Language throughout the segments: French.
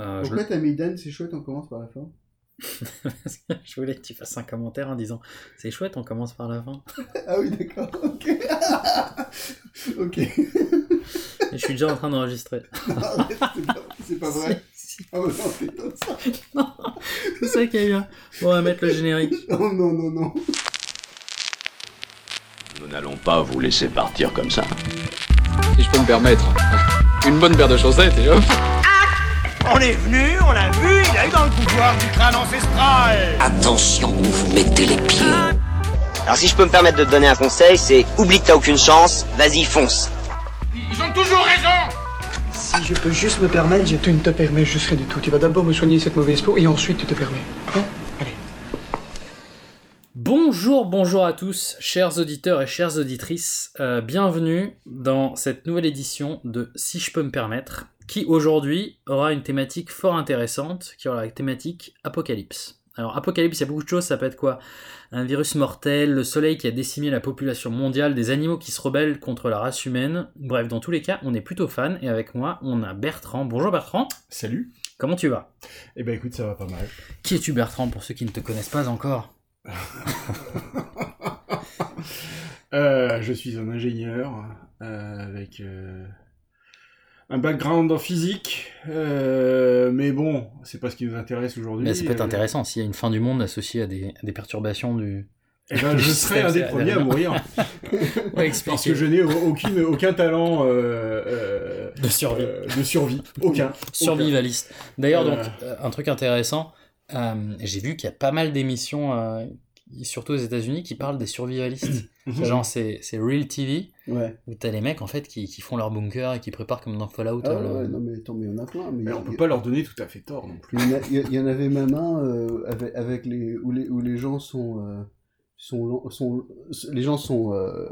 Euh, je... Pourquoi t'as mis Dan, c'est chouette, on commence par la fin je voulais que tu fasses un commentaire en disant c'est chouette, on commence par la fin. ah oui, d'accord, ok. ok. Et je suis déjà en train d'enregistrer. C'est pas, vrai. Non, c'est ça. Non, qu'il y a eu. Bon, on va mettre le générique. Oh non, non, non. Nous n'allons pas vous laisser partir comme ça. si je peux me permettre. Une bonne paire de chaussettes et hop. On est venu, on l'a vu, il a eu dans le pouvoir du crâne ancestral. Attention où vous mettez les pieds. Alors si je peux me permettre de te donner un conseil, c'est oublie que t'as aucune chance, vas-y fonce. Ils ont toujours raison. Si je peux juste me permettre, je... Tu ne te permets juste rien du tout. Tu vas d'abord me soigner cette mauvaise peau et ensuite tu te permets. Hein? Allez. Bonjour, bonjour à tous, chers auditeurs et chères auditrices. Euh, bienvenue dans cette nouvelle édition de Si je peux me permettre, qui aujourd'hui aura une thématique fort intéressante, qui aura la thématique Apocalypse. Alors Apocalypse, il y a beaucoup de choses, ça peut être quoi? Un virus mortel, le soleil qui a décimé la population mondiale, des animaux qui se rebellent contre la race humaine. Bref, dans tous les cas, on est plutôt fan, et avec moi, on a Bertrand. Bonjour Bertrand, Salut. comment tu vas? Eh ben écoute, ça va pas mal. Qui es-tu Bertrand pour ceux qui ne te connaissent pas encore? Euh, je suis un ingénieur euh, avec euh, un background en physique, euh, mais bon, c'est pas ce qui nous intéresse aujourd'hui. Mais ça peut être intéressant s'il y a une fin du monde associée à des, à des perturbations du. eh ben, je serai un des premiers à mourir Ouais, parce que je n'ai aucune, aucun talent euh, euh, De survie. euh, de survie, aucun. Survivaliste. D'ailleurs, donc, euh, un truc intéressant, euh, j'ai vu qu'il y a pas mal d'émissions, euh, surtout aux États-Unis, qui parlent des survivalistes. Aucun. Genre, c'est c'est Real TV, Ouais. où t'as les mecs en fait qui, qui font leur bunker et qui préparent comme dans Fallout. Ah le- ouais, non mais attends, mais il y en a plein. Mais Mais y- on peut pas leur donner tout à fait tort non plus. Il y, en a- il y a- il y en avait même un euh, avec, avec les où, les où les gens sont euh, sont, sont les gens sont euh,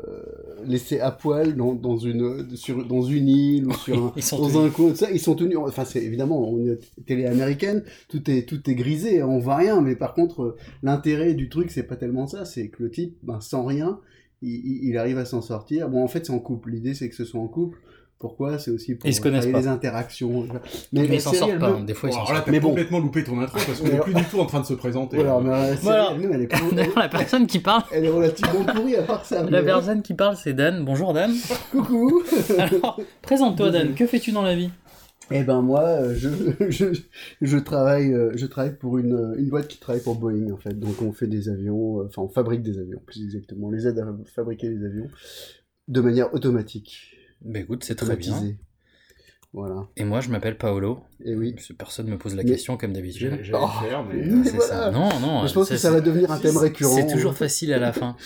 laissés à poil dans, dans une sur dans une île ou sur un, Ils sont dans tenus. un coin ça ils sont tenus enfin c'est évidemment on est télé américaine tout est tout est grisé on voit rien mais par contre l'intérêt du truc c'est pas tellement ça c'est que le type ben, sans rien il, arrive à s'en sortir bon en fait c'est en couple l'idée c'est que ce soit en couple pourquoi? C'est aussi pour Ils se connaissent travailler les interactions Mais la ils s'en sortent pas, hein. des fois ils s'en alors là, sortent. t'as Mais bon. complètement loupé ton intro parce qu'on Ouais. est plus du tout en train de se présenter. voilà, mais la série, Voilà. elle, elle est pas- D'ailleurs, la personne qui parle, Elle est relativement pourrie à part ça. la mais- personne qui parle, c'est Dan. Bonjour Dan. Coucou Alors, présente-toi Dan, que fais-tu dans la vie? Eh ben moi, euh, je, je, je, travaille, euh, je travaille pour une, une boîte qui travaille pour Boeing en fait. Donc on fait des avions, euh, enfin on fabrique des avions plus exactement. On les aide à fabriquer les avions de manière automatique. Bah écoute, c'est très bien. Voilà. Et moi, je m'appelle Paolo. Et oui. Parce que Personne me pose la Mais- question comme d'habitude. Oh. mais. Oui, euh, C'est voilà. ça. Non, non. Mais je pense que ça va devenir un thème récurrent. C'est toujours facile à la fin.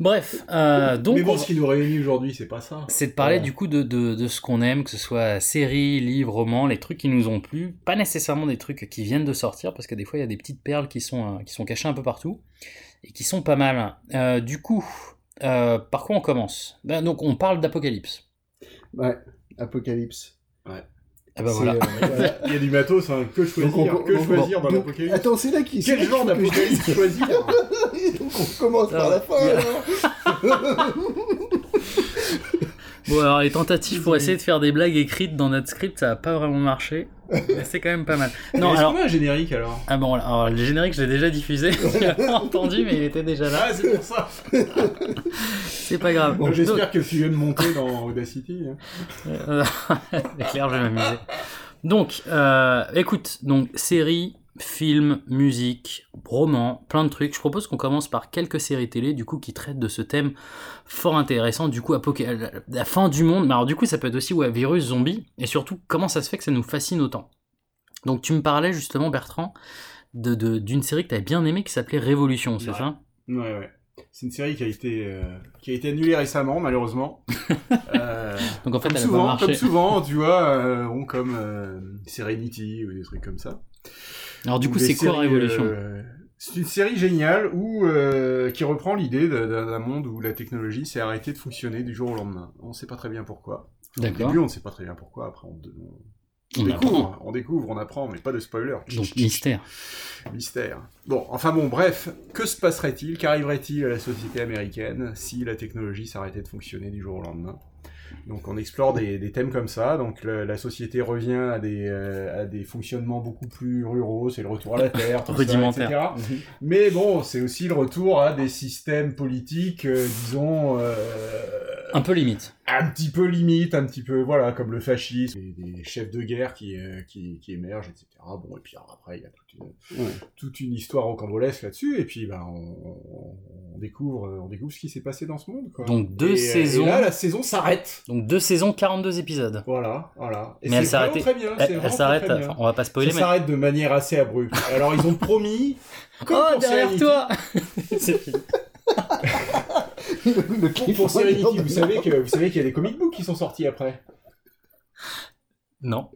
Bref, euh, donc mais bon, on- ce qui nous réunit aujourd'hui, c'est pas ça. c'est de parler du coup de, de, de ce qu'on aime, que ce soit séries, livres, romans, les trucs qui nous ont plu, pas nécessairement des trucs qui viennent de sortir, parce que des fois il y a des petites perles qui sont, euh, qui sont cachées un peu partout, et qui sont pas mal. Euh, du coup, euh, par quoi on commence? Ben, Donc on parle d'Apocalypse. Ouais. Apocalypse. Ah bah voilà. euh, voilà. Il y a du matos, hein, que choisir, Donc, on- que donc, choisir dans donc. Attends, c'est là qui. Quel là genre d'apocalypse choisir Donc on commence par la fin. il y a- alors. Bon alors les tentatives pour essayer de faire des blagues écrites dans notre script, ça a pas vraiment marché, mais c'est quand même pas mal. Non Est-ce alors... qu'on a un générique alors? Ah bon, alors le générique, je l'ai déjà diffusé, tu l'as entendu, mais il était déjà là. Ah, c'est pour ça C'est pas grave. Bon, J'espère que tu viens de monter dans Audacity. hein. Euh, C'est clair, je vais m'amuser. Donc, euh, écoute, donc séries, films, musique, romans, plein de trucs. Je propose qu'on commence par quelques séries télé, du coup, qui traitent de ce thème fort intéressant. Du coup, apoca- la fin du monde. Mais alors, du coup, ça peut être aussi ouais, virus, zombie, et surtout, comment ça se fait que ça nous fascine autant? Donc, tu me parlais justement, Bertrand, de- de- d'une série que tu avais bien aimée qui s'appelait Révolution, c'est Ouais. ça? Ouais, ouais. C'est une série qui a été, euh, qui a été annulée récemment, malheureusement. Euh, Donc, en fait, comme, elle a pas souvent, marché. comme souvent, tu vois, euh, bon, comme euh, Serenity ou des trucs comme ça. Alors, du Ou coup, c'est quoi Révolution euh, C'est une série géniale où, euh, qui reprend l'idée d'un- monde où la technologie s'est arrêtée de fonctionner du jour au lendemain. On ne sait pas très bien pourquoi. Au début, on ne sait pas très bien pourquoi. Après, on, on- on On découvre, on découvre, on apprend, mais pas de spoiler. Donc, mystère. Mystère. Bon, enfin bon, bref, que se passerait-il? Qu'arriverait-il à la société américaine si la technologie s'arrêtait de fonctionner du jour au lendemain? Donc on explore des, des thèmes comme ça. Donc le- la société revient à des, euh, à des fonctionnements beaucoup plus ruraux. C'est le retour à la terre, tout ça, Rudimentaire. etc. Mais bon, c'est aussi le retour à des systèmes politiques, euh, disons, euh, Un peu limite. un petit peu limite, un petit peu, voilà, comme le fascisme, des, des chefs de guerre qui, qui, qui émergent, etc. Bon, et puis alors, après, il y a toute une, Ouais. toute une histoire rocambolesque là-dessus, et puis ben, on, on découvre, on découvre ce qui s'est passé dans ce monde. Quoi. Donc deux Et, euh, saisons. Et là, la saison s'arrête. Donc deux saisons, 42 épisodes. Voilà, voilà. Et mais elle s'arrête. très bien. Elle, elle s'arrête. enfin, on va pas spoiler, mais. s'arrête de manière assez abrupte. Alors, ils ont promis. comme Oh, derrière toi C'est fini. Le Pour, pour Serenity, vous savez que vous savez qu'il y a des comic books qui sont sortis après. Non.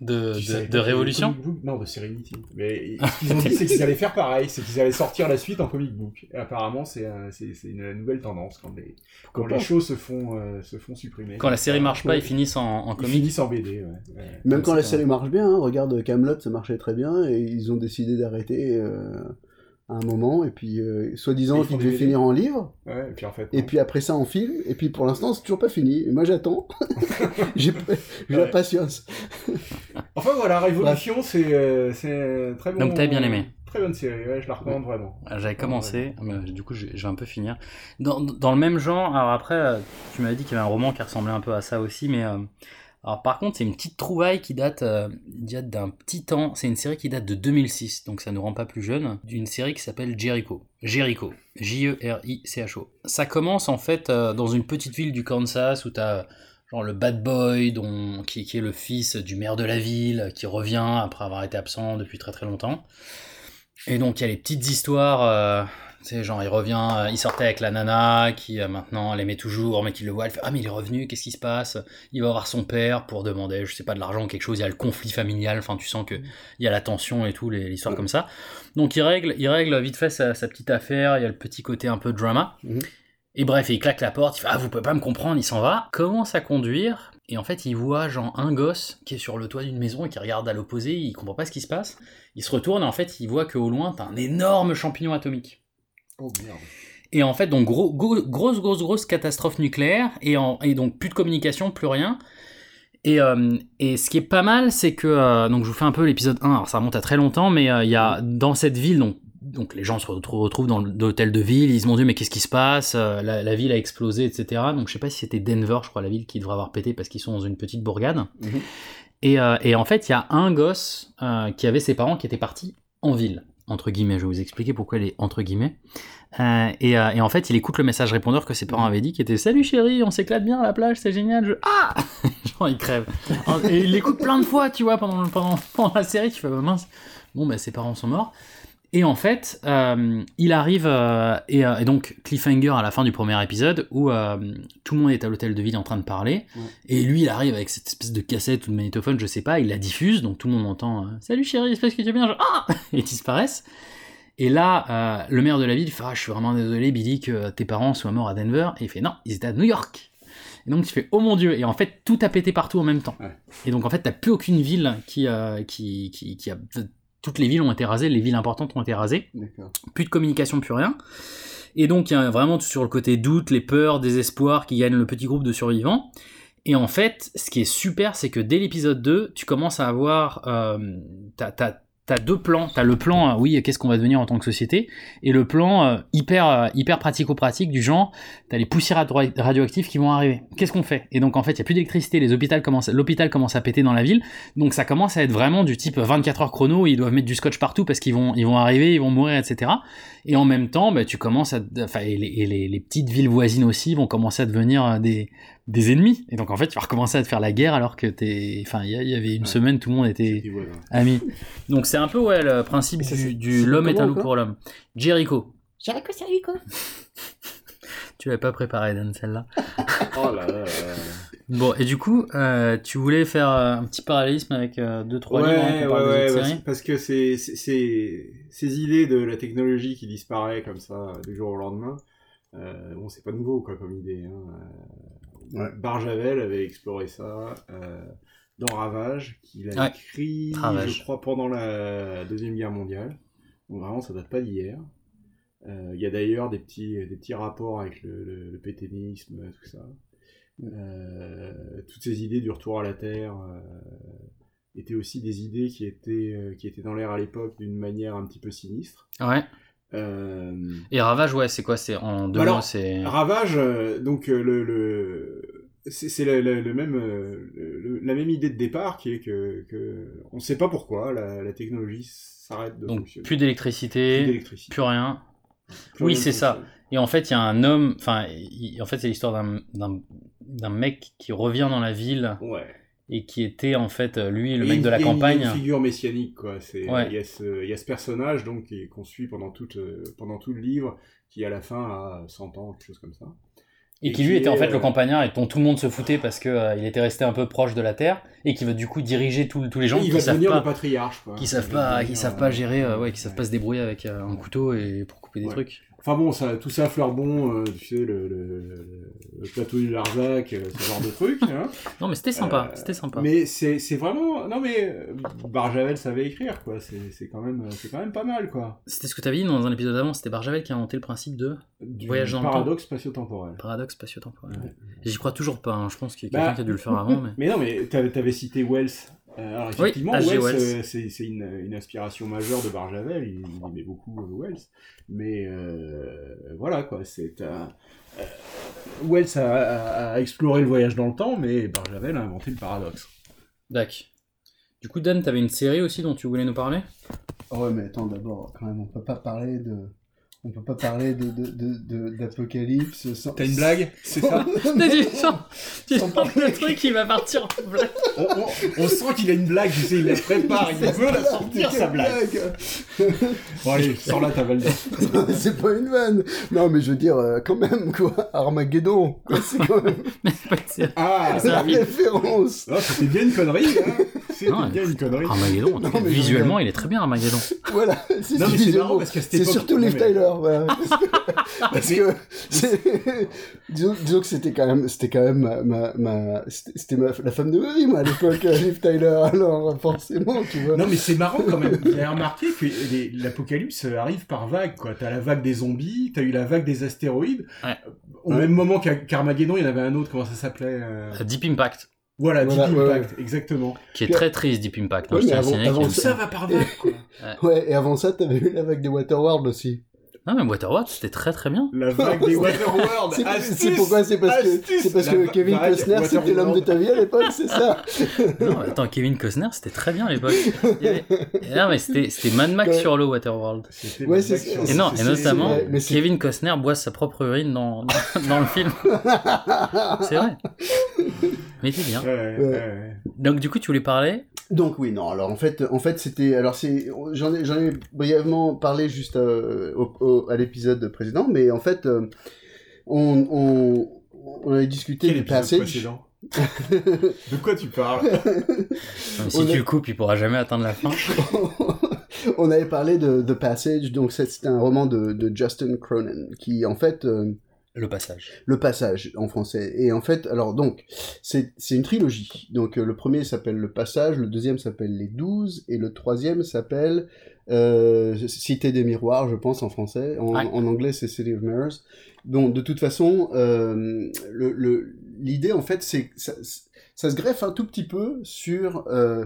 De, de, de Révolution comic Non, de Serenity. Mais ce qu'ils ont dit, c'est qu'ils allaient faire pareil, c'est qu'ils allaient sortir la suite en comic book. Et apparemment, c'est euh, c'est- c'est une nouvelle tendance quand les, quand les shows se font, euh, se font supprimer. Quand la série marche pas, ils finissent en, en Ils comics. finissent en BD, ouais. Ouais. Même quand la série marche bien, hein, regarde Camelot, ça marchait très bien et ils ont décidé d'arrêter euh, à un moment et puis euh, soi-disant qu'il des finir en livre Ouais, et puis en fait. et non. puis après ça en film et puis pour l'instant c'est toujours pas fini. Et moi j'attends, j'ai la Ouais. patience. Enfin voilà, Révolution, c'est euh, c'est euh, très bon. Donc, t'avais bien aimé. Très bonne série, ouais, je la recommande vraiment. J'avais commencé, mais du coup je, je vais un peu finir. Dans, dans le même genre, alors après, tu m'avais dit qu'il y avait un roman qui ressemblait un peu à ça aussi, mais... euh, alors par contre, c'est une petite trouvaille qui date, euh, d'un petit temps. C'est une série qui date de 2006, donc ça ne rend pas plus jeune. D'une série qui s'appelle Jericho. Jericho. J-E-R-I-C-H-O. Ça commence en fait euh, dans une petite ville du Kansas où t'as genre le bad boy qui est le fils du maire de la ville, qui revient après avoir été absent depuis très très longtemps. Et donc il y a les petites histoires, euh, sais, genre il revient, euh, il sortait avec la nana qui euh, maintenant l'aimait toujours, mais qui le voit, elle fait Ah, mais il est revenu, qu'est-ce qui se passe? Il va voir son père pour demander, je sais pas, de l'argent ou quelque chose, il y a le conflit familial, enfin tu sens qu'il y a la tension et tout, l'histoire comme ça. Donc il règle, il règle vite fait sa, sa petite affaire, il y a le petit côté un peu drama. Mhm. Et bref, il claque la porte, il fait Ah, vous pouvez pas me comprendre, il s'en va, commence à conduire, et en fait il voit genre un gosse qui est sur le toit d'une maison et qui regarde à l'opposé, il comprend pas ce qui se passe. Il se retourne et en fait il voit qu'au loin t'as un énorme champignon atomique. Oh merde. Et en fait, donc gros, gros- grosse, grosse, grosse catastrophe nucléaire, et, en- et donc plus de communication, plus rien. Et, euh, et ce qui est pas mal, c'est que, euh, donc je vous fais un peu l'épisode 1, alors ça remonte à très longtemps, mais euh, il y a dans cette ville, donc, donc les gens se retrou- retrouvent dans l'hôtel de ville, ils se demandent mais qu'est-ce qui se passe, la, la ville a explosé, etc. Donc je sais pas si c'était Denver, je crois, la ville qui devrait avoir pété parce qu'ils sont dans une petite bourgade. Mhm. Et, et en fait, il y a un gosse qui avait ses parents qui étaient partis en ville, entre guillemets. Je vais vous expliquer pourquoi elle est entre guillemets. Euh, et, euh, et en fait, il écoute le message répondeur que ses parents avaient dit, qui était Salut chérie, on s'éclate bien à la plage, c'est génial. Je... Ah Genre, il crève. Et il l'écoute plein de fois, tu vois, pendant, pendant, pendant la série. Tu fais bah, mince. Bon, bah, ses parents sont morts. Et en fait, euh, il arrive, euh, et, euh, et donc cliffhanger à la fin du premier épisode, où tout le monde est à l'hôtel de ville en train de parler, Ouais. et lui il arrive avec cette espèce de cassette ou de magnétophone, je sais pas, il la diffuse, donc tout le monde entend Salut chérie, espèce que tu es bien, genre, ah Et ils disparaissent. Et là, le maire de la ville fait ah, Je suis vraiment désolé, Billy, que tes parents soient morts à Denver. Et il fait Non, ils étaient à New York. Et donc tu fais Oh mon dieu Et en fait, tout a pété partout en même temps. Ouais. Et donc en fait, t'as plus aucune ville qui, euh, qui, qui, qui a. Toutes les villes ont été rasées, les villes importantes ont été rasées plus de communication, plus rien. Et donc il y a vraiment tout sur le côté doute, les peurs, désespoir qui gagnent le petit groupe de survivants. Et en fait, ce qui est super, c'est que dès l'épisode 2, tu commences à avoir... Euh, t'as deux plans. T'as le plan, euh, oui, qu'est-ce qu'on va devenir en tant que société, et le plan euh, hyper, euh, hyper pratico-pratique du genre, t'as les poussières radio- radioactives qui vont arriver. Qu'est-ce qu'on fait? Et donc en fait, il n'y a plus d'électricité, l'hôpital commence à péter dans la ville, donc ça commence à être vraiment du type 24 heures chrono, ils doivent mettre du scotch partout parce qu'ils vont, arriver, ils vont mourir, etc. Et en même temps, bah, tu commences à, enfin, et les, et les- les petites villes voisines aussi vont commencer à devenir des, des ennemis. Et donc en fait, tu vas recommencer à te faire la guerre alors que t'es, enfin, il y, y avait une Ouais. semaine, tout le monde était amis. Donc c'est un peu ouais le principe ça, du, l'homme est un loup pour l'homme. Jericho. Jericho, c'est Jericho. Tu l'avais pas préparé Dan celle-là. Oh là là là là. Bon et du coup, euh, tu voulais faire euh, un petit parallélisme avec euh, deux trois livres hein, parle des parce, que c'est c'est- c'est- ces idées de la technologie qui disparaît comme ça du jour au lendemain, euh, bon, c'est pas nouveau quoi comme idée. Hein. Ouais. Barjavel avait exploré ça euh, dans Ravage, qu'il a Ouais, écrit, Ravage. je crois, pendant la deuxième guerre mondiale. Donc vraiment, ça date pas d'hier. Euh, Il y a d'ailleurs des petits, des petits rapports avec le, le, le pétainisme, tout ça. Euh, toutes ces idées du retour à la Terre euh, étaient aussi des idées qui étaient, euh, qui étaient dans l'air à l'époque d'une manière un petit peu sinistre. Ouais. Euh, Et Ravage, ouais, c'est quoi C'est en deux Bah c'est. Ravage, euh, donc euh, le, le c'est le, le- même la même idée de départ qui est que, que on ne sait pas pourquoi la, la technologie s'arrête de Donc fonctionner. plus d'électricité, Plus rien. Plus oui, c'est ça. Et en fait, il y a un homme, enfin, en fait, c'est l'histoire d'un mec qui revient dans la ville Ouais. Et qui était en fait euh, lui le Et mec de la une- campagne. Une figure messianique, quoi. Ouais. il, y a ce, il y a ce personnage donc qui- qu'on suit pendant, euh, pendant tout le livre, qui à la fin a 100 ans, quelque chose comme ça. Et qui lui était en fait le euh, campagnard et dont tout le monde se foutait parce que euh, il était resté un peu proche de la Terre et qui veut du coup diriger tous les gens il qui savent devenir le pas, patriarche, quoi. qui Il savent pas, qui savent pas gérer, euh, ouais, qui savent ouais. pas se débrouiller avec un couteau et pour couper des trucs. Enfin bon, ça, tout ça fleur bon, euh, tu sais, le, le, le- le plateau du Larzac, euh, ce genre de truc. Hein. Non mais c'était sympa, Euh, c'était sympa. Mais c'est vraiment... Non mais, euh, Barjavel savait écrire, quoi. C'est quand, même- c'est quand même pas mal, quoi. C'était ce que tu avais dit dans un épisode avant, c'était Barjavel qui a inventé le principe de Du Voyage dans le paradoxe spatio-temporel. paradoxe spatio-temporel. Ouais. J'y crois toujours pas, hein. je pense qu'il y a Bah, quelqu'un qui a dû le faire avant. Mais... Mais non, mais t'avais avais cité Wells. Euh, alors effectivement. Wells, euh, c'est c'est une, une inspiration majeure de Barjavel. Il, il aimait beaucoup euh, Wells. Mais euh, voilà, quoi. C'est un... euh, Wells a, a- a exploré le voyage dans le temps, mais Barjavel a inventé le paradoxe. D'accord. Du coup, Dan, t'avais une série aussi dont tu voulais nous parler? Oh ouais, mais attends, d'abord, quand même, on peut pas parler de. On peut pas parler de, de, de, de- d'apocalypse sans. T'as une blague C'est ça T'as dit, sans- tu sens le truc qui va partir en blague. on, on- on sent qu'il a une blague, tu sais, il la prépare, il veut la sortir, sa blague. Bon allez, sors-la ta blague. c'est pas une vanne. Non, mais je veux dire, euh, quand même, quoi. Armageddon. quoi, C'est quand même. Ah, C'est la film. référence. Non, c'était bien une connerie, hein Bien une connerie. Armageddon, Non, mais visuellement, il est très bien, Armageddon. Voilà. C'est c'est C'est surtout Liv mais- Tyler, voilà. Parce que, c'est- disons, disons que c'était quand même, c'était quand même ma, ma, ma- c'était la femme de ma vie, moi, à l'époque, euh, Liv Tyler. Alors, forcément, tu vois. Non, mais c'est marrant quand même. Vous avez remarqué que les- l'apocalypse arrive par vagues, quoi. T'as la vague des zombies, t'as eu la vague des astéroïdes. Ouais. Au même moment qu'à- qu'Armageddon, il y en avait un autre, comment ça s'appelait euh, Euh, Deep Impact, Voilà, Voilà, Deep ouais, Impact, exactement. qui est Puis- très triste, Deep Impact. hein, Ouais, je mais avant- Tout ça va par quoi. Ouais, et avant ça, t'avais eu la vague des Waterworld aussi. Non, mais Waterworld, c'était très très bien. La vague des Waterworld. C'est astuce, c'est pourquoi C'est parce que, parce Kevin Costner, c'était l'homme de ta vie à l'époque, c'est ça Non, attends, Kevin Costner, c'était très bien à l'époque. Avait- Non, mais c'était c'était Mad Max Ouais. sur l'eau, Waterworld. C'était Ouais, Et non, et notamment, Kevin Costner boit sa propre urine dans, dans, dans le film. C'est vrai. Mais c'est bien. Donc, du coup, tu voulais parler? Donc oui, non. Alors en fait, en fait, c'était. Alors c'est. J'en ai, j'en ai brièvement parlé juste euh, au- au- à l'épisode précédent, mais en fait, euh, on, on, on avait discuté Quel du passage. De quoi tu parles Si On tu le coupes, il pourra jamais atteindre la fin. on avait parlé de The Passage, donc c'est- c'était un roman de, de Justin Cronin, qui en fait. euh, Le passage. Le Passage en français. Et en fait, alors donc, c'est c'est une trilogie. Donc euh, le premier s'appelle Le Passage, le deuxième s'appelle Les Douze, et le troisième s'appelle euh, Cité des Miroirs, je pense, en français. En, Ouais. en anglais, c'est City of Mirrors. Donc de toute façon, euh, le- le- l'idée en fait, c'est ça, ça se greffe un tout petit peu sur... euh,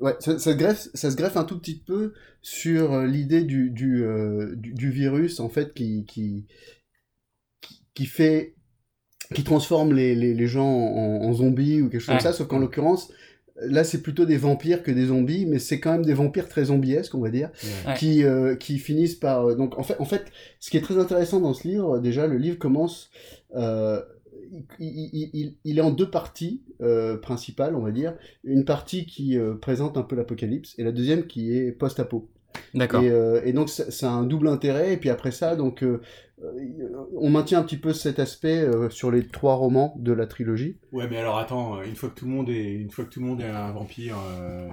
ouais, ça, ça se greffe, ça se greffe un tout petit peu sur l'idée du, du, du, du virus, en fait, qui... qui qui fait qui transforme les, les, les gens en, en zombies ou quelque chose Ouais. comme ça, sauf qu'en l'occurrence, là c'est plutôt des vampires que des zombies, mais c'est quand même des vampires très zombiesques, on va dire, Ouais. qui, euh, qui finissent par... euh, donc en fait, en fait, ce qui est très intéressant dans ce livre, déjà le livre commence... euh, il, il- il- il est en deux parties euh, principales, on va dire. Une partie qui euh, présente un peu l'apocalypse et la deuxième qui est post-apo. D'accord. Et, euh, et donc a un double intérêt. Et puis après ça, donc euh, euh, on maintient un petit peu cet aspect euh, sur les trois romans de la trilogie. Ouais, mais alors attends, une fois que tout le monde est, une fois que tout le monde est un vampire, euh,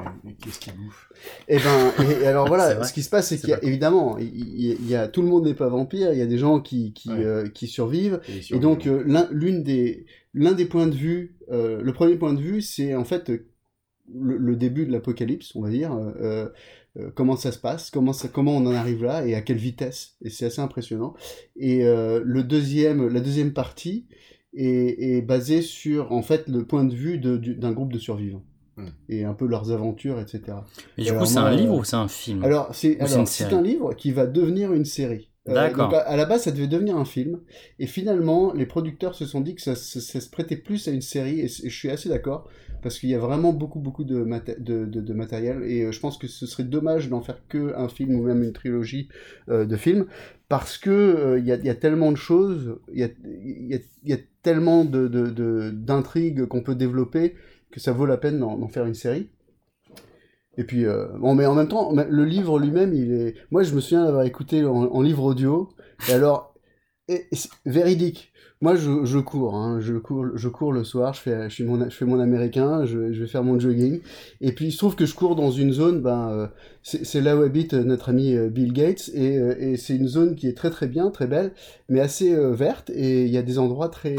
qu'est-ce qu'il bouffe? Et ben, et, et alors C'est voilà, ce qui se passe, c'est C'est qu'il y a pas- évidemment, il, il- il y a tout le monde n'est pas vampire. Il y a des gens qui qui, Ouais. euh, qui survivent. Et, donc euh, l'un l'une des l'un des points de vue, euh, le premier point de vue, c'est en fait le, le début de l'apocalypse, on va dire. euh, euh, comment ça se passe, comment ça, comment on en arrive là et à quelle vitesse. Et c'est assez impressionnant. Et euh, le deuxième, la deuxième partie est, est basé sur en fait le point de vue de- du- d'un groupe de survivants Hmm. et un peu leurs aventures, etc. Et du Alors, coup, c'est un livre euh, ou c'est un film? Alors, c'est un livre qui va devenir une série. Euh, D'accord. donc, à, à la base, ça devait devenir un film. Et finalement, les producteurs se sont dit que ça, ça- ça se prêtait plus à une série. Et, je suis assez d'accord. Parce qu'il y a vraiment beaucoup, beaucoup de, maté- de, de- de matériel. Et euh, je pense que ce serait dommage d'en faire que un film ou même une trilogie euh, de films. Parce que euh, il y, a, il y a tellement de choses, il y a, il y a- il y a tellement de- d'intrigues qu'on peut développer que ça vaut la peine d'en faire une série. Et puis, euh, bon, mais en même temps, le livre lui-même, il est. Moi, je me souviens d'avoir écouté en, en livre audio. Et alors, et- et c'est véridique. Moi, je, je cours, hein, je cours, je cours le soir. Je fais, je fais mon, je fais mon américain. Je, je vais faire mon jogging. Et puis, il se trouve que je cours dans une zone. Ben, euh, c'est là où habite euh, notre ami Bill Gates. Et, et c'est une zone qui est très très bien, très belle, mais assez euh, verte. Et il y a des endroits très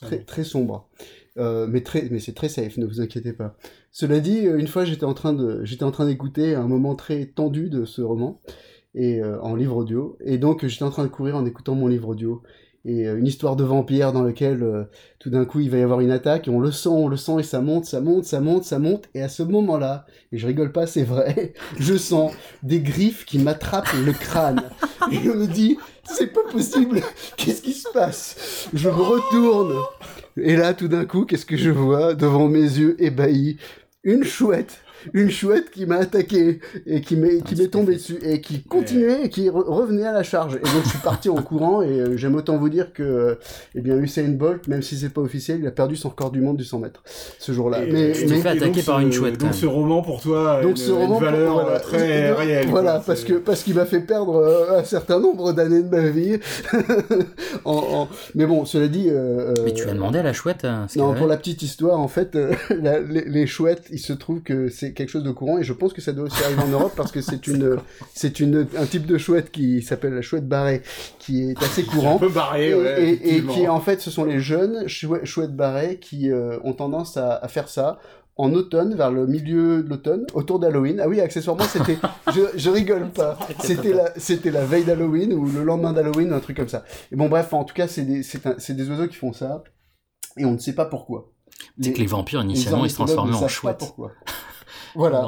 très très sombres. Euh, mais très, mais c'est très safe, ne vous inquiétez pas. Cela dit, euh, une fois j'étais en train de, j'étais en train d'écouter un moment très tendu de ce roman et euh, en livre audio, et donc j'étais en train de courir en écoutant mon livre audio. Et euh, une histoire de vampire dans lequel euh, tout d'un coup il va y avoir une attaque et on le sent, on le sent et ça monte, ça monte, ça monte, ça monte. Et à ce moment-là, et je rigole pas, c'est vrai, je sens des griffes qui m'attrapent le crâne. Et je me dis c'est pas possible, qu'est-ce qui se passe? Je me retourne et là, tout d'un coup, qu'est-ce que je vois devant mes yeux ébahis? Une chouette une chouette qui m'a attaqué et qui m'est qui m'est tombée dessus et qui continuait et qui re- revenait à la charge et donc je suis parti en courant et euh, j'aime autant vous dire que euh, eh bien Usain Bolt même si c'est pas officiel il a perdu son record du monde du 100 mètres ce jour-là mais, tu t'es mais- fait attaquer donc par une chouette, Donc même. ce roman pour toi a donc une, ce une roman valeur voilà, très réelle. quoi. voilà parce que parce qu'il m'a fait perdre euh, un certain nombre d'années de ma vie En- en- mais bon cela dit euh, Mais tu as demandé à la chouette ce qu'elle non, pour la petite histoire, en fait, euh, la- les, les chouettes, il se trouve que c'est quelque chose de courant et je pense que ça doit aussi arriver en Europe parce que c'est une, c'est une, un type de chouette qui s'appelle la chouette barrée qui est assez un courant. peu barré, Et, ouais, et- qui en fait ce sont les jeunes chouettes, barrées qui euh, ont tendance à, à faire ça en automne, vers le milieu de l'automne, autour d'Halloween. Ah oui, accessoirement, c'était, je, je rigole pas, c'était la, c'était la veille d'Halloween ou le lendemain d'Halloween, un truc comme ça. Et bon, bref, en tout cas, c'est des, c'est un- c'est des oiseaux qui font ça, et on ne sait pas pourquoi. C'est que les vampires, initialement, ils se transformaient ne en chouettes. Voilà.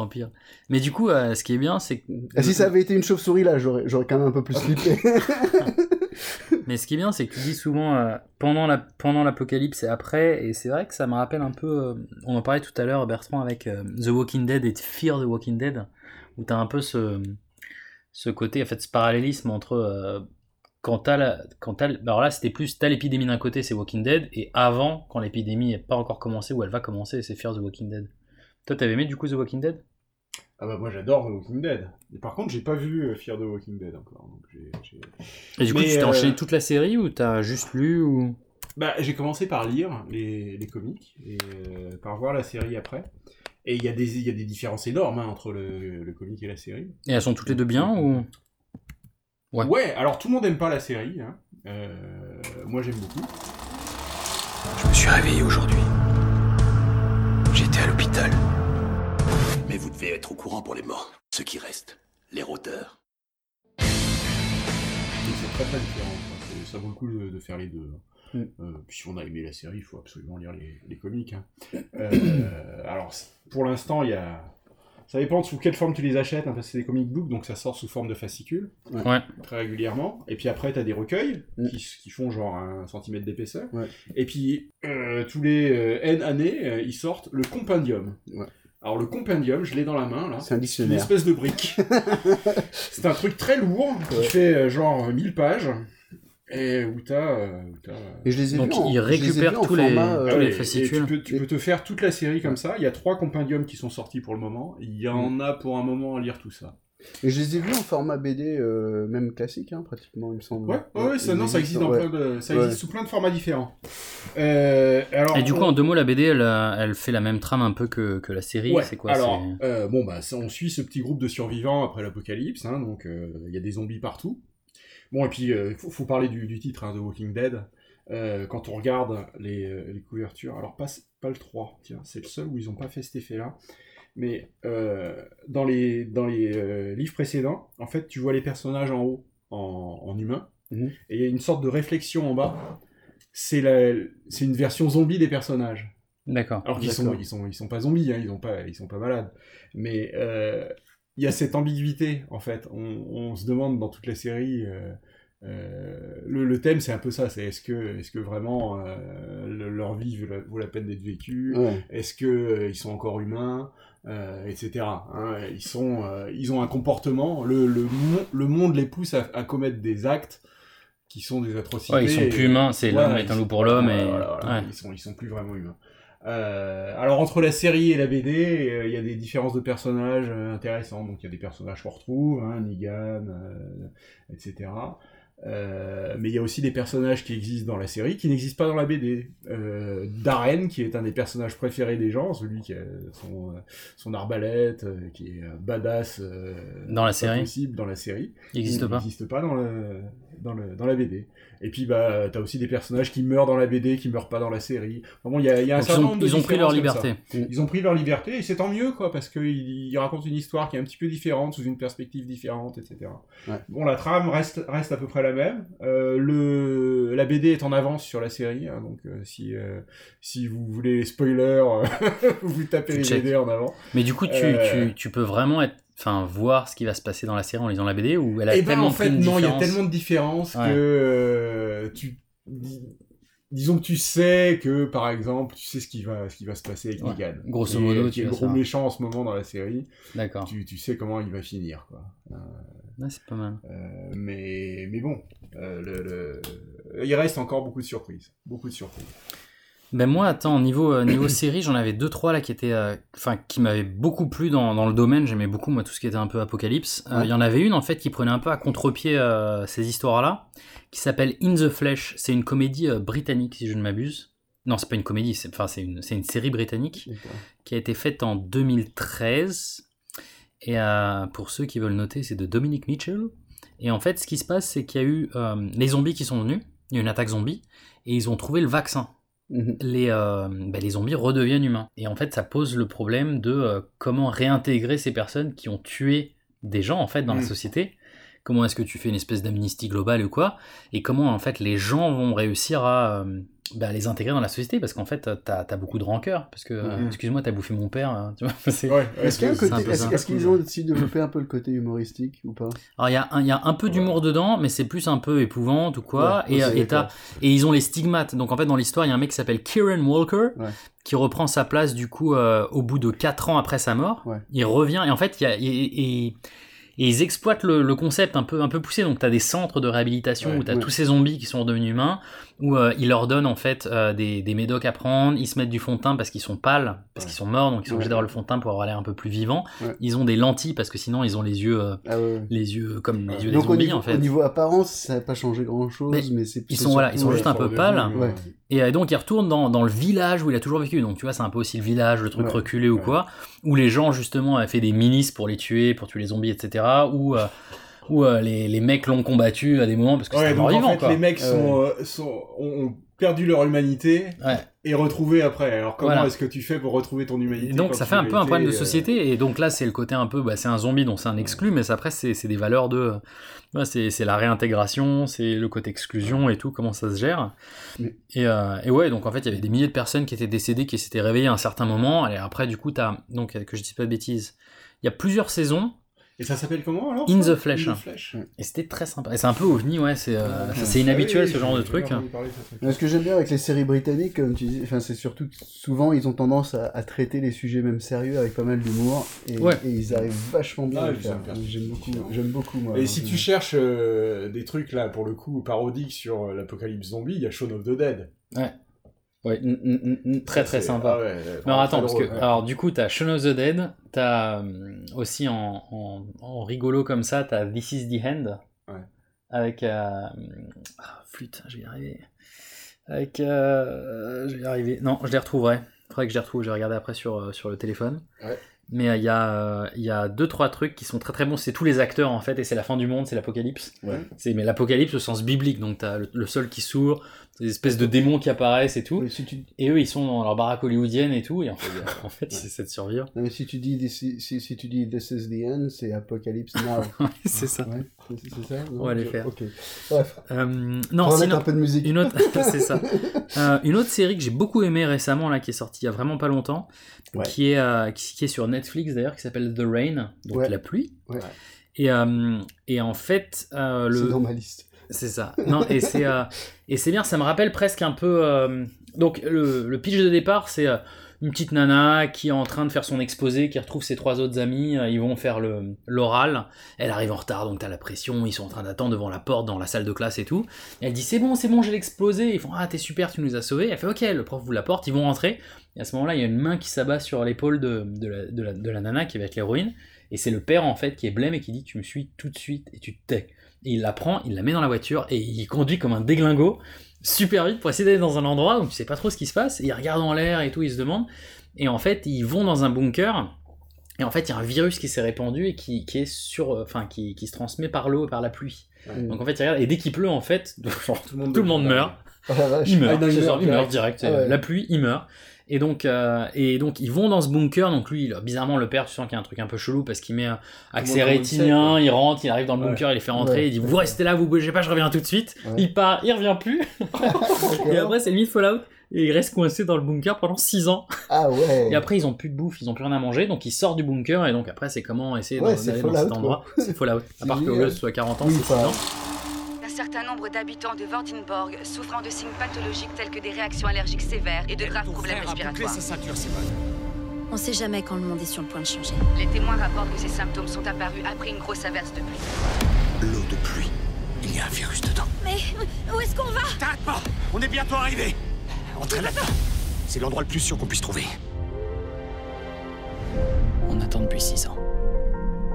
Mais du coup, euh, ce qui est bien, c'est que. Ah, si ça avait été une chauve-souris, là, j'aurais, j'aurais quand même un peu plus flippé. Mais ce qui est bien, c'est que tu dis souvent euh, pendant la pendant l'apocalypse et après, et c'est vrai que ça me rappelle un peu. euh, on en parlait tout à l'heure, Bertrand, avec euh, The Walking Dead et Fear the Walking Dead, où t'as un peu ce ce côté, en fait, ce parallélisme entre euh, quand t'as la, quand t'as, bah alors là, c'était plus t'as l'épidémie d'un côté, c'est Walking Dead, et avant, quand l'épidémie n'est pas encore commencée ou elle va commencer, c'est Fear the Walking Dead. Toi, t'avais aimé du coup The Walking Dead? Ah bah moi j'adore The Walking Dead. Et par contre j'ai pas vu euh, Fear the Walking Dead encore. Donc j'ai, j'ai- Et du coup, Mais, tu t'es euh, enchaîné toute la série ou t'as juste lu ou? Bah, j'ai commencé par lire les, les comics et euh, par voir la série après. Et il y, a des- il y a des différences énormes hein, entre le, le comic et la série. Et elles sont toutes les deux bien ou? Ouais. Ouais, alors tout le monde aime pas la série. Hein. Euh, moi j'aime beaucoup. Je me suis réveillé aujourd'hui. Devez être au courant pour les morts. Ceux qui restent. Les rôdeurs. Et c'est très très différent. quoi. Ça vaut le coup de, de faire les deux. Mm. Euh, si on a aimé la série, il faut absolument lire les, les comics. hein. Euh, alors pour l'instant, il y a. Ça dépend sous quelle forme tu les achètes, hein, parce que c'est des comic books, donc ça sort sous forme de fascicules. Ouais. Très régulièrement. Et puis après, tu as des recueils Mm. qui, font genre un centimètre d'épaisseur. Ouais. Et puis, euh, tous les euh, N années, euh, ils sortent le compendium. Ouais. Alors le compendium, je l'ai dans la main là. C'est un une dictionnaire. espèce de brique. c'est un truc très lourd qui Ouais. fait euh, genre 1000 pages. Et où t'as. euh, t'as- Et je les ai Donc, en- il les récupère tous les- format, euh, tous les fascicules. tu, peux, tu Et- peux te faire toute la série comme ça. Il y a trois compendiums qui sont sortis pour le moment. Il y en a pour un moment à lire tout ça. Et je les ai vus en format BD, euh, même classique, hein, pratiquement, il me semble. Ouais, ouais, ouais, ça, non, ça existe, dans ouais. plein de, ça Ouais. existe sous plein de formats différents. Euh, alors, Et du coup, en deux mots, la BD, elle, elle fait la même trame un peu que, que la série. Ouais, c'est quoi alors, euh, bon, bah, on suit ce petit groupe de survivants après l'apocalypse, hein, donc euh, il y a des zombies partout. Bon, et puis, il faut, faut parler du, du titre, hein, The Walking Dead. Euh, quand on regarde les, les couvertures, alors pas, pas le 3, tiens, c'est le seul où ils n'ont pas fait cet effet-là. Mais euh, dans les, dans les euh, livres précédents, en fait, tu vois les personnages en haut en, en humain, Mhm. et il y a une sorte de réflexion en bas c'est la, c'est une version zombie des personnages. D'accord. Alors qu'ils sont, ils sont, ils sont pas zombies, hein, ils ont pas, ils sont pas malades. Mais euh, il y a cette ambiguïté en fait. On, on se demande dans toute la série. Euh, le, le thème, c'est un peu ça. C'est est-ce que, est-ce que vraiment euh, le- leur vie vaut la, vaut la peine d'être vécue? Ouais. Est-ce que euh, ils sont encore humains, euh, etc. hein. ils sont, euh, ils ont un comportement. Le, le, le monde les pousse à, à commettre des actes qui sont des atrocités. Ouais, ils sont plus humains, c'est Voilà, l'homme est un loup pour l'homme voilà, et voilà, voilà. ouais. ils sont, ils sont plus vraiment humains. Euh, alors entre la série et la BD, euh, il y a des différences de personnages euh, intéressantes. Donc il y a des personnages qu'on retrouve, hein, Negan, euh, etc. Euh, mais il y a aussi des personnages qui existent dans la série qui n'existent pas dans la BD. Euh, Darren, qui est un des personnages préférés des gens, celui qui a son, euh, son arbalète, euh, qui est badass euh, Dans la série possible dans la série. Il existe pas. n'existe pas dans, le, dans, le, dans la BD. Et puis, bah, t'as aussi des personnages qui meurent dans la BD, qui meurent pas dans la série. Enfin bon, il y a, y a un Donc, ils certain ont, de ils ont pris leur liberté. ça. Ils ont pris leur liberté, et c'est tant mieux, quoi, parce qu'ils ils racontent une histoire qui est un petit peu différente, sous une perspective différente, etc. Ouais. Bon, la trame reste, reste à peu près la même. Euh, le, la BD est en avance sur la série, hein, donc euh, si, euh, si vous voulez les spoilers, vous tapez les Check. BD en avant. Mais du coup, tu, Euh, tu, tu peux vraiment être, enfin, voir ce qui va se passer dans la série en lisant la BD ou elle a Eh ben, tellement en fait, non, il y a tellement de différences Ouais. que euh, tu. dis- Disons que tu sais que, par exemple, tu sais ce qui va, ce qui va se passer avec Ouais. Negan. Grosso modo, euh, tu qui est le gros méchant en ce moment dans la série. D'accord. Tu, tu sais comment il va finir, quoi. Euh, Ouais, c'est pas mal. euh, mais, mais bon, euh, le, le- il reste encore beaucoup de surprises. Beaucoup de surprises. Ben moi, attends, niveau, euh, niveau série, j'en avais deux, trois là qui étaient, euh, enfin, qui m'avaient beaucoup plu dans, dans le domaine. J'aimais beaucoup, moi, tout ce qui était un peu apocalypse. Euh, Il Ouais. y en avait une, en fait, qui prenait un peu à contre-pied ces histoires-là, qui s'appelle In the Flesh. C'est une comédie britannique, si je ne m'abuse. Non, c'est pas une comédie, c'est, enfin, c'est une, une série britannique qui a été faite en 2013. Et pour ceux qui veulent noter, c'est de Dominic Mitchell. Et en fait, ce qui se passe, c'est qu'il y a eu les zombies qui sont venus. Il y a eu une attaque zombie. Et ils ont trouvé le vaccin. Les, euh, ben, les zombies redeviennent humains. Et en fait, ça pose le problème de euh, comment réintégrer ces personnes qui ont tué des gens, en fait, dans la Mm. société. Comment est-ce que tu fais une espèce d'amnistie globale ou quoi? Et comment, en fait, les gens vont réussir à euh, bah, les intégrer dans la société Parce qu'en fait, t'as as beaucoup de rancœur. Parce que, excuse-moi, t'as bouffé mon père. hein, Ouais, Est-ce qu'il y a un c'est- c'est un côté- peu est-ce- ça. est-ce qu'ils ont aussi développé un peu le côté humoristique ou pas? Alors il y a un, il y a un peu d'humour dedans, mais c'est plus un peu épouvante ou quoi. Ouais, et, et, ils ont les stigmates. Donc en fait dans l'histoire il y a un mec qui s'appelle Kieran Walker Ouais. qui reprend sa place du coup euh, au bout de 4 ans après sa mort. Ouais. Il revient et en fait il y a, et, et- et ils exploitent le, le concept un peu, un peu poussé. Donc tu as des centres de réhabilitation Ouais, où tu as ouais. tous ces zombies qui sont redevenus humains, où euh, ils leur donnent en fait euh, des, des médocs à prendre, ils se mettent du fond de teint parce qu'ils sont pâles, parce Ouais. qu'ils sont morts, donc ils sont Ouais. obligés d'avoir le fond de teint pour avoir l'air un peu plus vivant. Ouais. Ils ont des lentilles parce que sinon ils ont les yeux, euh, Ah les yeux comme les yeux des Donc zombies niveau, en fait. au niveau apparence, ça n'a pas changé grand chose, Mais mais, c'est ils sont, voilà, ils sont juste un peu pâles. Et donc ils retournent dans, dans le village où il a toujours vécu. Donc tu vois, c'est un peu aussi le village, le truc reculé ou quoi, où les gens justement avaient fait des milices pour les tuer, pour tuer les zombies, etc. Où, euh, où euh, les, les mecs l'ont combattu à des moments parce que Ouais, donc en fait, quoi. les mecs sont, euh, sont, ont, perdu leur humanité Ouais. et retrouvés après. Alors comment Voilà. est-ce que tu fais pour retrouver ton humanité Et donc ça fait un peu un problème de été, euh, société. Et donc là c'est le côté un peu, bah, c'est un zombie donc c'est un exclu, mais ça, après c'est des valeurs de, ouais, c'est c'est la réintégration, c'est le côté exclusion et tout, comment ça se gère. Mais- Et, euh, et ouais, donc en fait il y avait des milliers de personnes qui étaient décédées, qui s'étaient réveillées à un certain moment. Et après du coup t'as, donc que je dis pas de bêtises, il y a plusieurs saisons. Et ça s'appelle comment alors In the Flesh. In the Flesh. Et c'était très sympa. Et c'est un peu ovni, ouais, c'est euh, Ouais. inhabituel oui, ce genre de truc. ce que j'aime bien avec les séries britanniques, comme tu dis, enfin, c'est surtout que souvent ils ont tendance à, à traiter les sujets même sérieux avec pas mal d'humour et, Ouais. et ils arrivent vachement bien Ah. J'aime beaucoup, j'aime beaucoup moi. Et si tu cherches euh, des trucs là pour le coup parodiques sur euh, l'apocalypse zombie, il y a Shaun of the Dead. Ouais. Mm, mm, mm, mm. Très très sympa. ah ouais, alors attends, parce que drôle, ouais. alors du coup t'as Shaun of the Dead, t'as euh, aussi en, en, en rigolo comme ça, t'as This is the End, Ouais. avec euh, ah, flûte, je vais y arriver, avec euh, je vais y arriver, non je les retrouverai, faudrait que je les retrouve, je vais regarder après sur, euh, sur le téléphone. Ouais. Mais euh, il y, a, euh, il y a deux, trois trucs qui sont très très bons. C'est tous les acteurs en fait, et c'est la fin du monde, c'est l'apocalypse. Ouais. C'est Mais l'apocalypse au sens biblique, donc t'as le, le sol qui s'ouvre, des espèces de démons qui apparaissent et tout. Oui, si tu... Et eux, ils sont dans leur baraque hollywoodienne et tout, et en fait, en fait c'est c'est de survivre. Non, mais si tu dis this is- si, si tu dis This is the end, c'est Apocalypse Now. c'est ça. Ouais, c'est ça non? On va les faire. Ok. Bref. Euh, On non, va mettre sinon, un peu de musique. une autre, c'est ça. Euh, une autre série que j'ai beaucoup aimée récemment, là, qui est sortie il y a vraiment pas longtemps, Ouais. qui, est, euh, qui, qui est sur Netflix d'ailleurs, qui s'appelle The Rain, donc Ouais. la pluie. Ouais. Et, euh, et en fait, euh, C'est le, dans ma liste. C'est ça. Non, et c'est euh, et c'est bien. Ça me rappelle presque un peu. euh, donc le, pitch de départ, c'est euh, une petite nana qui est en train de faire son exposé, qui retrouve ses trois autres amis. ils vont faire l'oral. Elle arrive en retard, donc t'as la pression. Ils sont en train d'attendre devant la porte dans la salle de classe et tout. Elle dit c'est bon, c'est bon, j'ai l'exposé. Ils font ah t'es super, tu nous as sauvés. Elle fait ok, le prof vous la porte. Ils vont rentrer. Et à ce moment-là, il y a une main qui s'abat sur l'épaule de, de, la, de, la, de la nana qui va être l'héroïne. Et c'est le père en fait qui est blême et qui dit tu me suis tout de suite et tu te tais. Il la prend, il la met dans la voiture et il conduit comme un déglingo super vite pour essayer d'aller dans un endroit où tu sais pas trop ce qui se passe. Et il regarde en l'air et tout, il se demande. Et en fait, ils vont dans un bunker. Et en fait, il y a un virus qui s'est répandu et qui, qui est sur, euh, enfin, qui, qui se transmet par l'eau et par la pluie. Ouais. Donc en fait, il regarde et dès qu'il pleut, en fait, genre, Tout le monde, tout le monde meurt. Oh la vache. Il meurt, Ah, il meurt direct. direct. Ah ouais. La pluie, il meurt. Et donc, euh, et donc, ils vont dans ce bunker. Donc, lui, il- bizarrement, le père, tu sens qu'il y a un truc un peu chelou parce qu'il met un accès le rétinien, il rentre, il arrive dans le Ouais. bunker, il les fait rentrer, Ouais. il dit Vous restez là, vous bougez pas, je reviens tout de suite. Ouais. Il part, il revient plus. et après, c'est limite Fallout. Et il reste coincé dans le bunker pendant 6 ans. Ah ouais. Et après, ils ont plus de bouffe, ils ont plus rien à manger. Donc, ils sortent du bunker. Et donc, après, c'est comment essayer d'aller dans cet endroit. C'est Fallout. À part lieu que ce soit 40 ans, Oui, c'est 6 enfin, ans. Un certain nombre d'habitants de Vordenborg souffrant de signes pathologiques tels que des réactions allergiques sévères et de graves problèmes respiratoires. ceinture, Simone. On sait jamais quand le monde est sur le point de changer. Les témoins rapportent que ces symptômes sont apparus après une grosse averse de pluie. L'eau de pluie. Il y a un virus dedans. Mais où est-ce qu'on va? T'arrêtes pas On est bientôt arrivé Entrez là-dedans C'est l'endroit le plus sûr qu'on puisse trouver. On attend depuis six ans.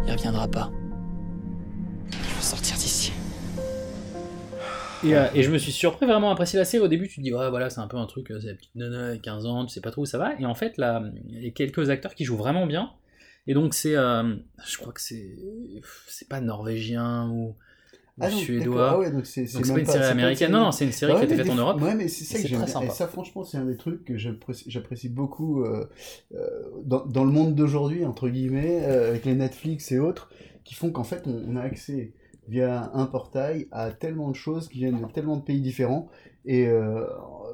Il reviendra pas. Je veux sortir d'ici. Et, euh, et je me suis surpris vraiment à apprécier la série. Au début, tu te dis, ouais, voilà, c'est un peu un truc, euh, c'est la petite nana avec 15 ans, tu sais pas trop où ça va. Et en fait, là, il y a quelques acteurs qui jouent vraiment bien. Et donc, c'est. euh, je crois que c'est. C'est pas norvégien ou, Ah non, suédois. Ah ouais, donc c'est même pas une série américaine. Non, non, c'est une série Ouais, qui a été faite en Europe. Ouais, mais c'est ça que j'aime. Et ça, franchement, c'est un des trucs que j'apprécie beaucoup euh, dans, dans le monde d'aujourd'hui, entre guillemets, euh, avec les Netflix et autres, qui font qu'en fait, on, on a accès via un portail à tellement de choses qui viennent de tellement de pays différents. Et euh,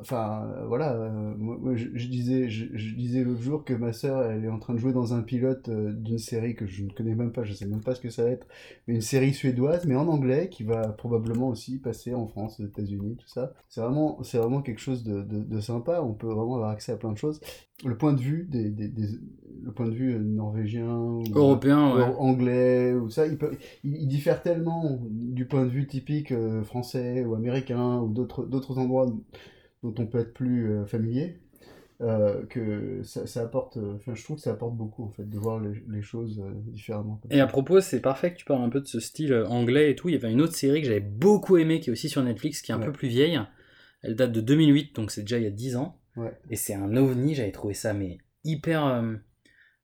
enfin, euh, voilà, euh, moi, je, je disais, je, je disais l'autre jour que ma sœur, elle est en train de jouer dans un pilote euh, d'une série que je ne connais même pas, je sais même pas ce que ça va être, mais une série suédoise, mais en anglais, qui va probablement aussi passer en France, aux États-Unis, tout ça. C'est vraiment, c'est vraiment quelque chose de, de, de sympa. On peut vraiment avoir accès à plein de choses. Le point de vue des, des, des- le point de vue norvégien, ou, Européen, ouais. anglais, ou ça, il, peut, il, il diffère tellement du point de vue typique euh, français ou américain ou d'autres d'autres endroits dont on peut être plus euh, familier. euh, que ça, ça apporte, euh, enfin je trouve que ça apporte beaucoup en fait de voir les, les choses euh, différemment. Et à propos, c'est parfait que tu parles un peu de ce style anglais et tout. Il y avait une autre série que j'avais beaucoup aimée qui est aussi sur Netflix, qui est un Ouais. peu plus vieille. Elle date de 2008, donc c'est déjà il y a 10 ans. Ouais. Et c'est un ovni, j'avais trouvé ça mais hyper, euh,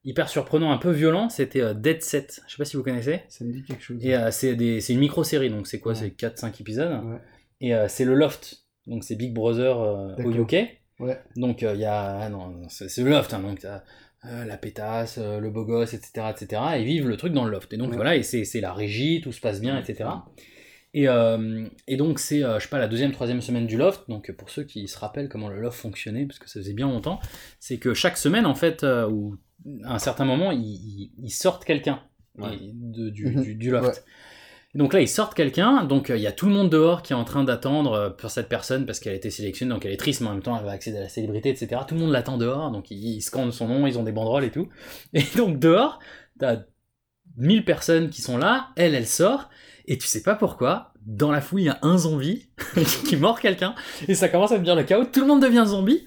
hyper surprenant, un peu violent. C'était Dead Set. Je sais pas si vous connaissez. Ça me dit quelque chose. Et c'est une micro-série, donc c'est quoi? Ouais. C'est 4-5 épisodes. Et c'est le Loft. Donc c'est Big Brother euh, au. UK. Ouais. Donc il y a. ah non, c'est le loft, hein, donc euh, la pétasse, euh, le beau gosse, etc., etc. Et ils vivent le truc dans le loft. Et donc Ouais. voilà, et c'est c'est la régie, tout se passe bien, etc. Et, euh, et donc c'est, euh, je sais pas, la deuxième, troisième semaine du loft. Donc pour ceux qui se rappellent comment le loft fonctionnait, parce que ça faisait bien longtemps, c'est que chaque semaine, en fait, euh, ou à un certain moment, ils, sortent quelqu'un Ouais. et de- du, Mhm. du- du loft. Ouais. Donc là, ils sortent quelqu'un, donc euh, il y a tout le monde dehors qui est en train d'attendre euh, pour cette personne parce qu'elle a été sélectionnée, donc elle est triste, mais en même temps elle va accéder à la célébrité, etc. Tout le monde l'attend dehors, donc ils, scandent son nom, ils ont des banderoles et tout. Et donc dehors, t'as 1000 personnes qui sont là, elle, elle sort, et tu sais pas pourquoi, dans la foule, il y a un zombie qui mord quelqu'un, et ça commence à devenir le chaos, tout le monde devient zombie,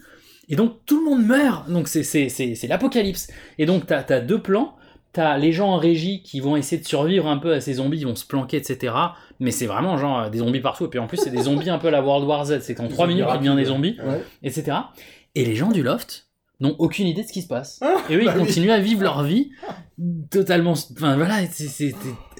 et donc tout le monde meurt, donc c'est l'apocalypse. Et donc t'as as deux plans, t'as les gens en régie qui vont essayer de survivre un peu à ces zombies, ils vont se planquer, etc. Mais c'est vraiment genre euh, des zombies partout, et puis en plus c'est des zombies un peu à la World War Z, c'est qu'en 3 minutes il devient des zombies, Ouais. etc. Et les gens du loft, n'ont aucune idée de ce qui se passe. Ah, et eux, ils bah oui. continuent à vivre leur vie totalement, enfin voilà, c'est-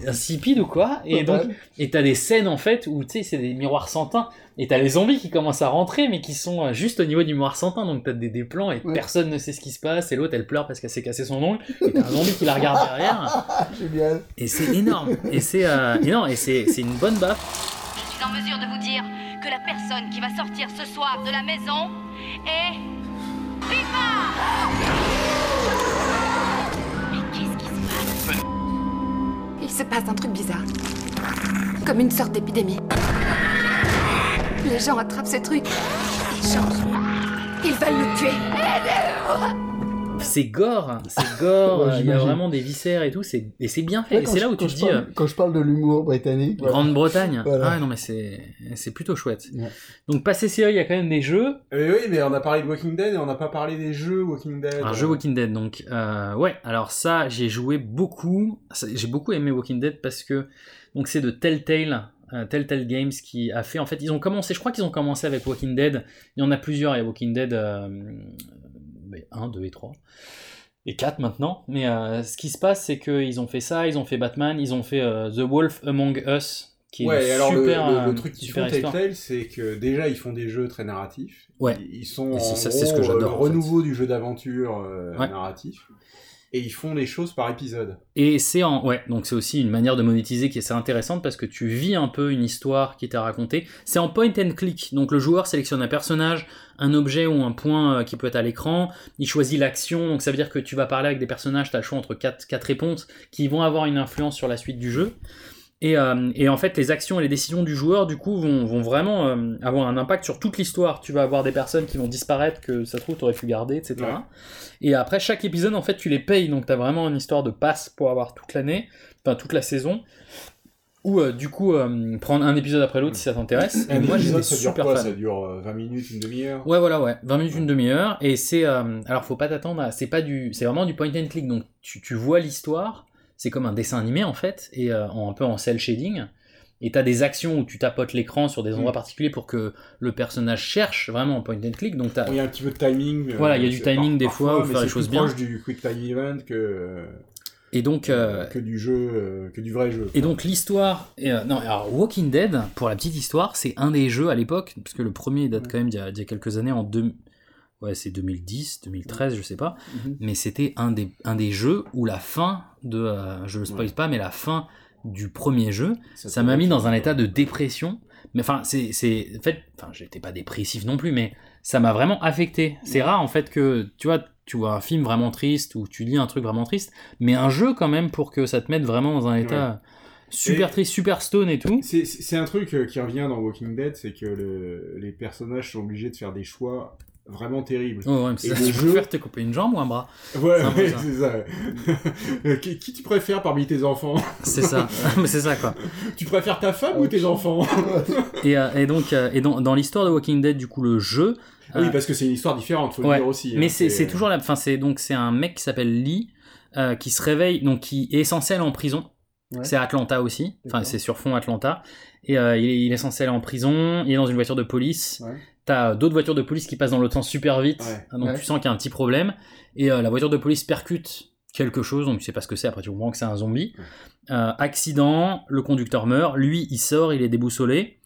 insipide ou quoi. Et Total. donc, et t'as des scènes en fait où tu sais, c'est des miroirs sans teint. Et t'as les zombies qui commencent à rentrer, mais qui sont euh, juste au niveau du miroir sans teint. Donc t'as des, des plans et Ouais. personne ne sait ce qui se passe. Et l'autre, elle pleure parce qu'elle s'est cassé son ongle. Et t'as un zombie qui la regarde derrière. Génial. Et c'est énorme. Et c'est euh, et non, et c'est c'est une bonne baffe. Je suis en mesure de vous dire que la personne qui va sortir ce soir de la maison est. Il se passe un truc bizarre. Comme une sorte d'épidémie. Les gens attrapent ce truc. Ils changent. Ils veulent nous tuer. C'est gore, c'est gore. Ouais, Il y a vraiment des viscères et tout. C'est et c'est bien fait. Ouais, c'est je- là où tu te dis. parle- Quand je parle de l'humour britannique. Grande-Bretagne. Voilà. Ah non mais c'est c'est plutôt chouette. Donc passé série, il y a quand même des jeux. Euh, oui, mais on a parlé de Walking Dead et on n'a pas parlé des jeux Walking Dead. Un jeu Walking Dead, donc euh, ouais. Alors ça, j'ai joué beaucoup. J'ai beaucoup aimé Walking Dead parce que donc c'est de Telltale, euh, Telltale Games qui a fait. En fait, ils ont commencé. Je crois qu'ils ont commencé avec Walking Dead. Il y en a plusieurs. Il y a Walking Dead euh, 1, 2 et 3 et 4 maintenant. Mais euh, ce qui se passe, c'est qu'ils ont fait ça. Ils ont fait Batman. Ils ont fait euh, The Wolf Among Us, qui est ouais, une alors le- super, le, le euh, truc qu'ils font. Telltale, c'est que déjà ils font des jeux très narratifs. Ouais. Ils, sont Et en c'est ça, gros, c'est ce que j'adore, le en fait. renouveau du jeu d'aventure euh, Ouais. narratif. Et ils font les choses par épisode. Et c'est en ouais, donc c'est aussi une manière de monétiser qui est assez intéressante parce que tu vis un peu une histoire qui t'est racontée. C'est en point and click, donc le joueur sélectionne un personnage, un objet ou un point euh, qui peut être à l'écran. Il choisit l'action, donc ça veut dire que tu vas parler avec des personnages, tu as le choix entre quatre, quatre réponses qui vont avoir une influence sur la suite du jeu. Et, euh, et en fait, les actions et les décisions du joueur, du coup, vont, vont vraiment euh, avoir un impact sur toute l'histoire. Tu vas avoir des personnes qui vont disparaître, que ça se trouve, tu aurais pu garder, etc. Ouais. Et après, chaque épisode, en fait, tu les payes. Donc, tu as vraiment une histoire de passe pour avoir toute l'année, enfin, toute la saison. Ou, euh, du coup, prendre un épisode après l'autre si ça t'intéresse. Et moi, j'étais super quoi fan. Ça dure euh, 20 minutes, une demi-heure? Ouais, voilà, ouais. 20 minutes, une demi-heure. Et c'est. alors, faut pas t'attendre à. C'est pas du. C'est vraiment du point and click. Donc, tu, tu vois l'histoire. C'est comme un dessin animé, en fait. Et euh, en- un peu en cel shading. Et t'as des actions où tu tapotes l'écran sur des endroits Mm. particuliers pour que le personnage cherche vraiment en point and click. Donc. Il y a un petit peu de timing. euh, Voilà, il y a du c'est timing des fois, où faire les c'est choses plus bien. proche du quick time event que, euh, Et donc. euh, que du jeu, euh, que du vrai jeu. Et donc l'histoire, euh, non, alors Walking Dead, pour la petite histoire, c'est un des jeux à l'époque, parce que le premier date quand même d'il y, y a quelques années, en deux, ouais c'est 2010, 2013, je sais pas, Mhm. mais c'était un des, un des jeux où la fin de, euh, je le spoil pas, mais la fin du premier jeu, Ça m'a mis dans un état de dépression. Mais enfin, c'est, en fait, enfin, j'étais pas dépressif non plus, mais ça m'a vraiment affecté. C'est rare en fait que, tu vois, tu vois un film vraiment triste ou tu lis un truc vraiment triste, mais un jeu quand même pour que ça te mette vraiment dans un état super Et- triste, super stone et tout. C'est- un truc euh, qui revient dans Walking Dead, c'est que le- les personnages sont obligés de faire des choix vraiment terribles. Oh ouais, mais Et ça, le tu jeu- préfères te couper une jambe ou un bras Ouais, ouais, ça. c'est ça. Qui, qui tu préfères parmi tes enfants? C'est ça, mais c'est ça quoi. Tu préfères ta femme ou tes enfants? Et, euh, et donc, euh, et dans, dans l'histoire de Walking Dead, du coup, le jeu. Ah Oui, euh, parce que c'est une histoire différente, faut Ouais, le dire aussi. Mais hein, c'est c'est toujours la. Enfin, c'est donc c'est un mec qui s'appelle Lee euh, qui se réveille, donc qui est censé aller en prison. Ouais. C'est Atlanta aussi. Enfin, c'est sur fond Atlanta. Et euh, il, est, il est censé aller en prison. Il est dans une voiture de police. Ouais. T'as d'autres voitures de police qui passent dans l'autre sens super vite. Ouais. Donc Ouais. tu sens qu'il y a un petit problème. Et euh, la voiture de police percute quelque chose. Donc tu sais pas ce que c'est. Après tu comprends que c'est un zombie. Euh, accident. Le conducteur meurt. Lui, il sort. Il est déboussolé.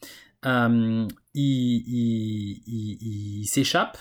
Euh, il, il- il- il s'échappe.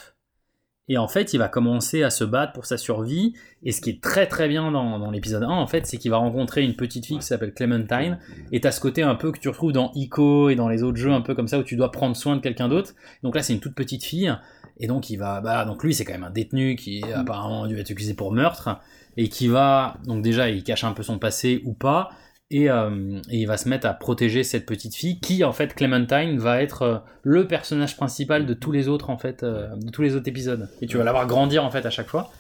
Et en fait, il va commencer à se battre pour sa survie. Et ce qui est très très bien dans, dans l'épisode 1, en fait, c'est qu'il va rencontrer une petite fille qui s'appelle Clementine. Et t'as ce côté un peu que tu retrouves dans Ico et dans les autres jeux un peu comme ça où tu dois prendre soin de quelqu'un d'autre. Donc là, c'est une toute petite fille. Et donc, il va. Bah, donc lui, c'est quand même un détenu qui apparemment dû être accusé pour meurtre. Et qui va. Donc déjà, il cache un peu son passé ou pas. Et, euh, et il va se mettre à protéger cette petite fille qui, en fait, Clementine, va être euh, le personnage principal de tous les autres, en fait, euh, de tous les autres épisodes. Et tu vas la voir grandir, en fait, à chaque fois.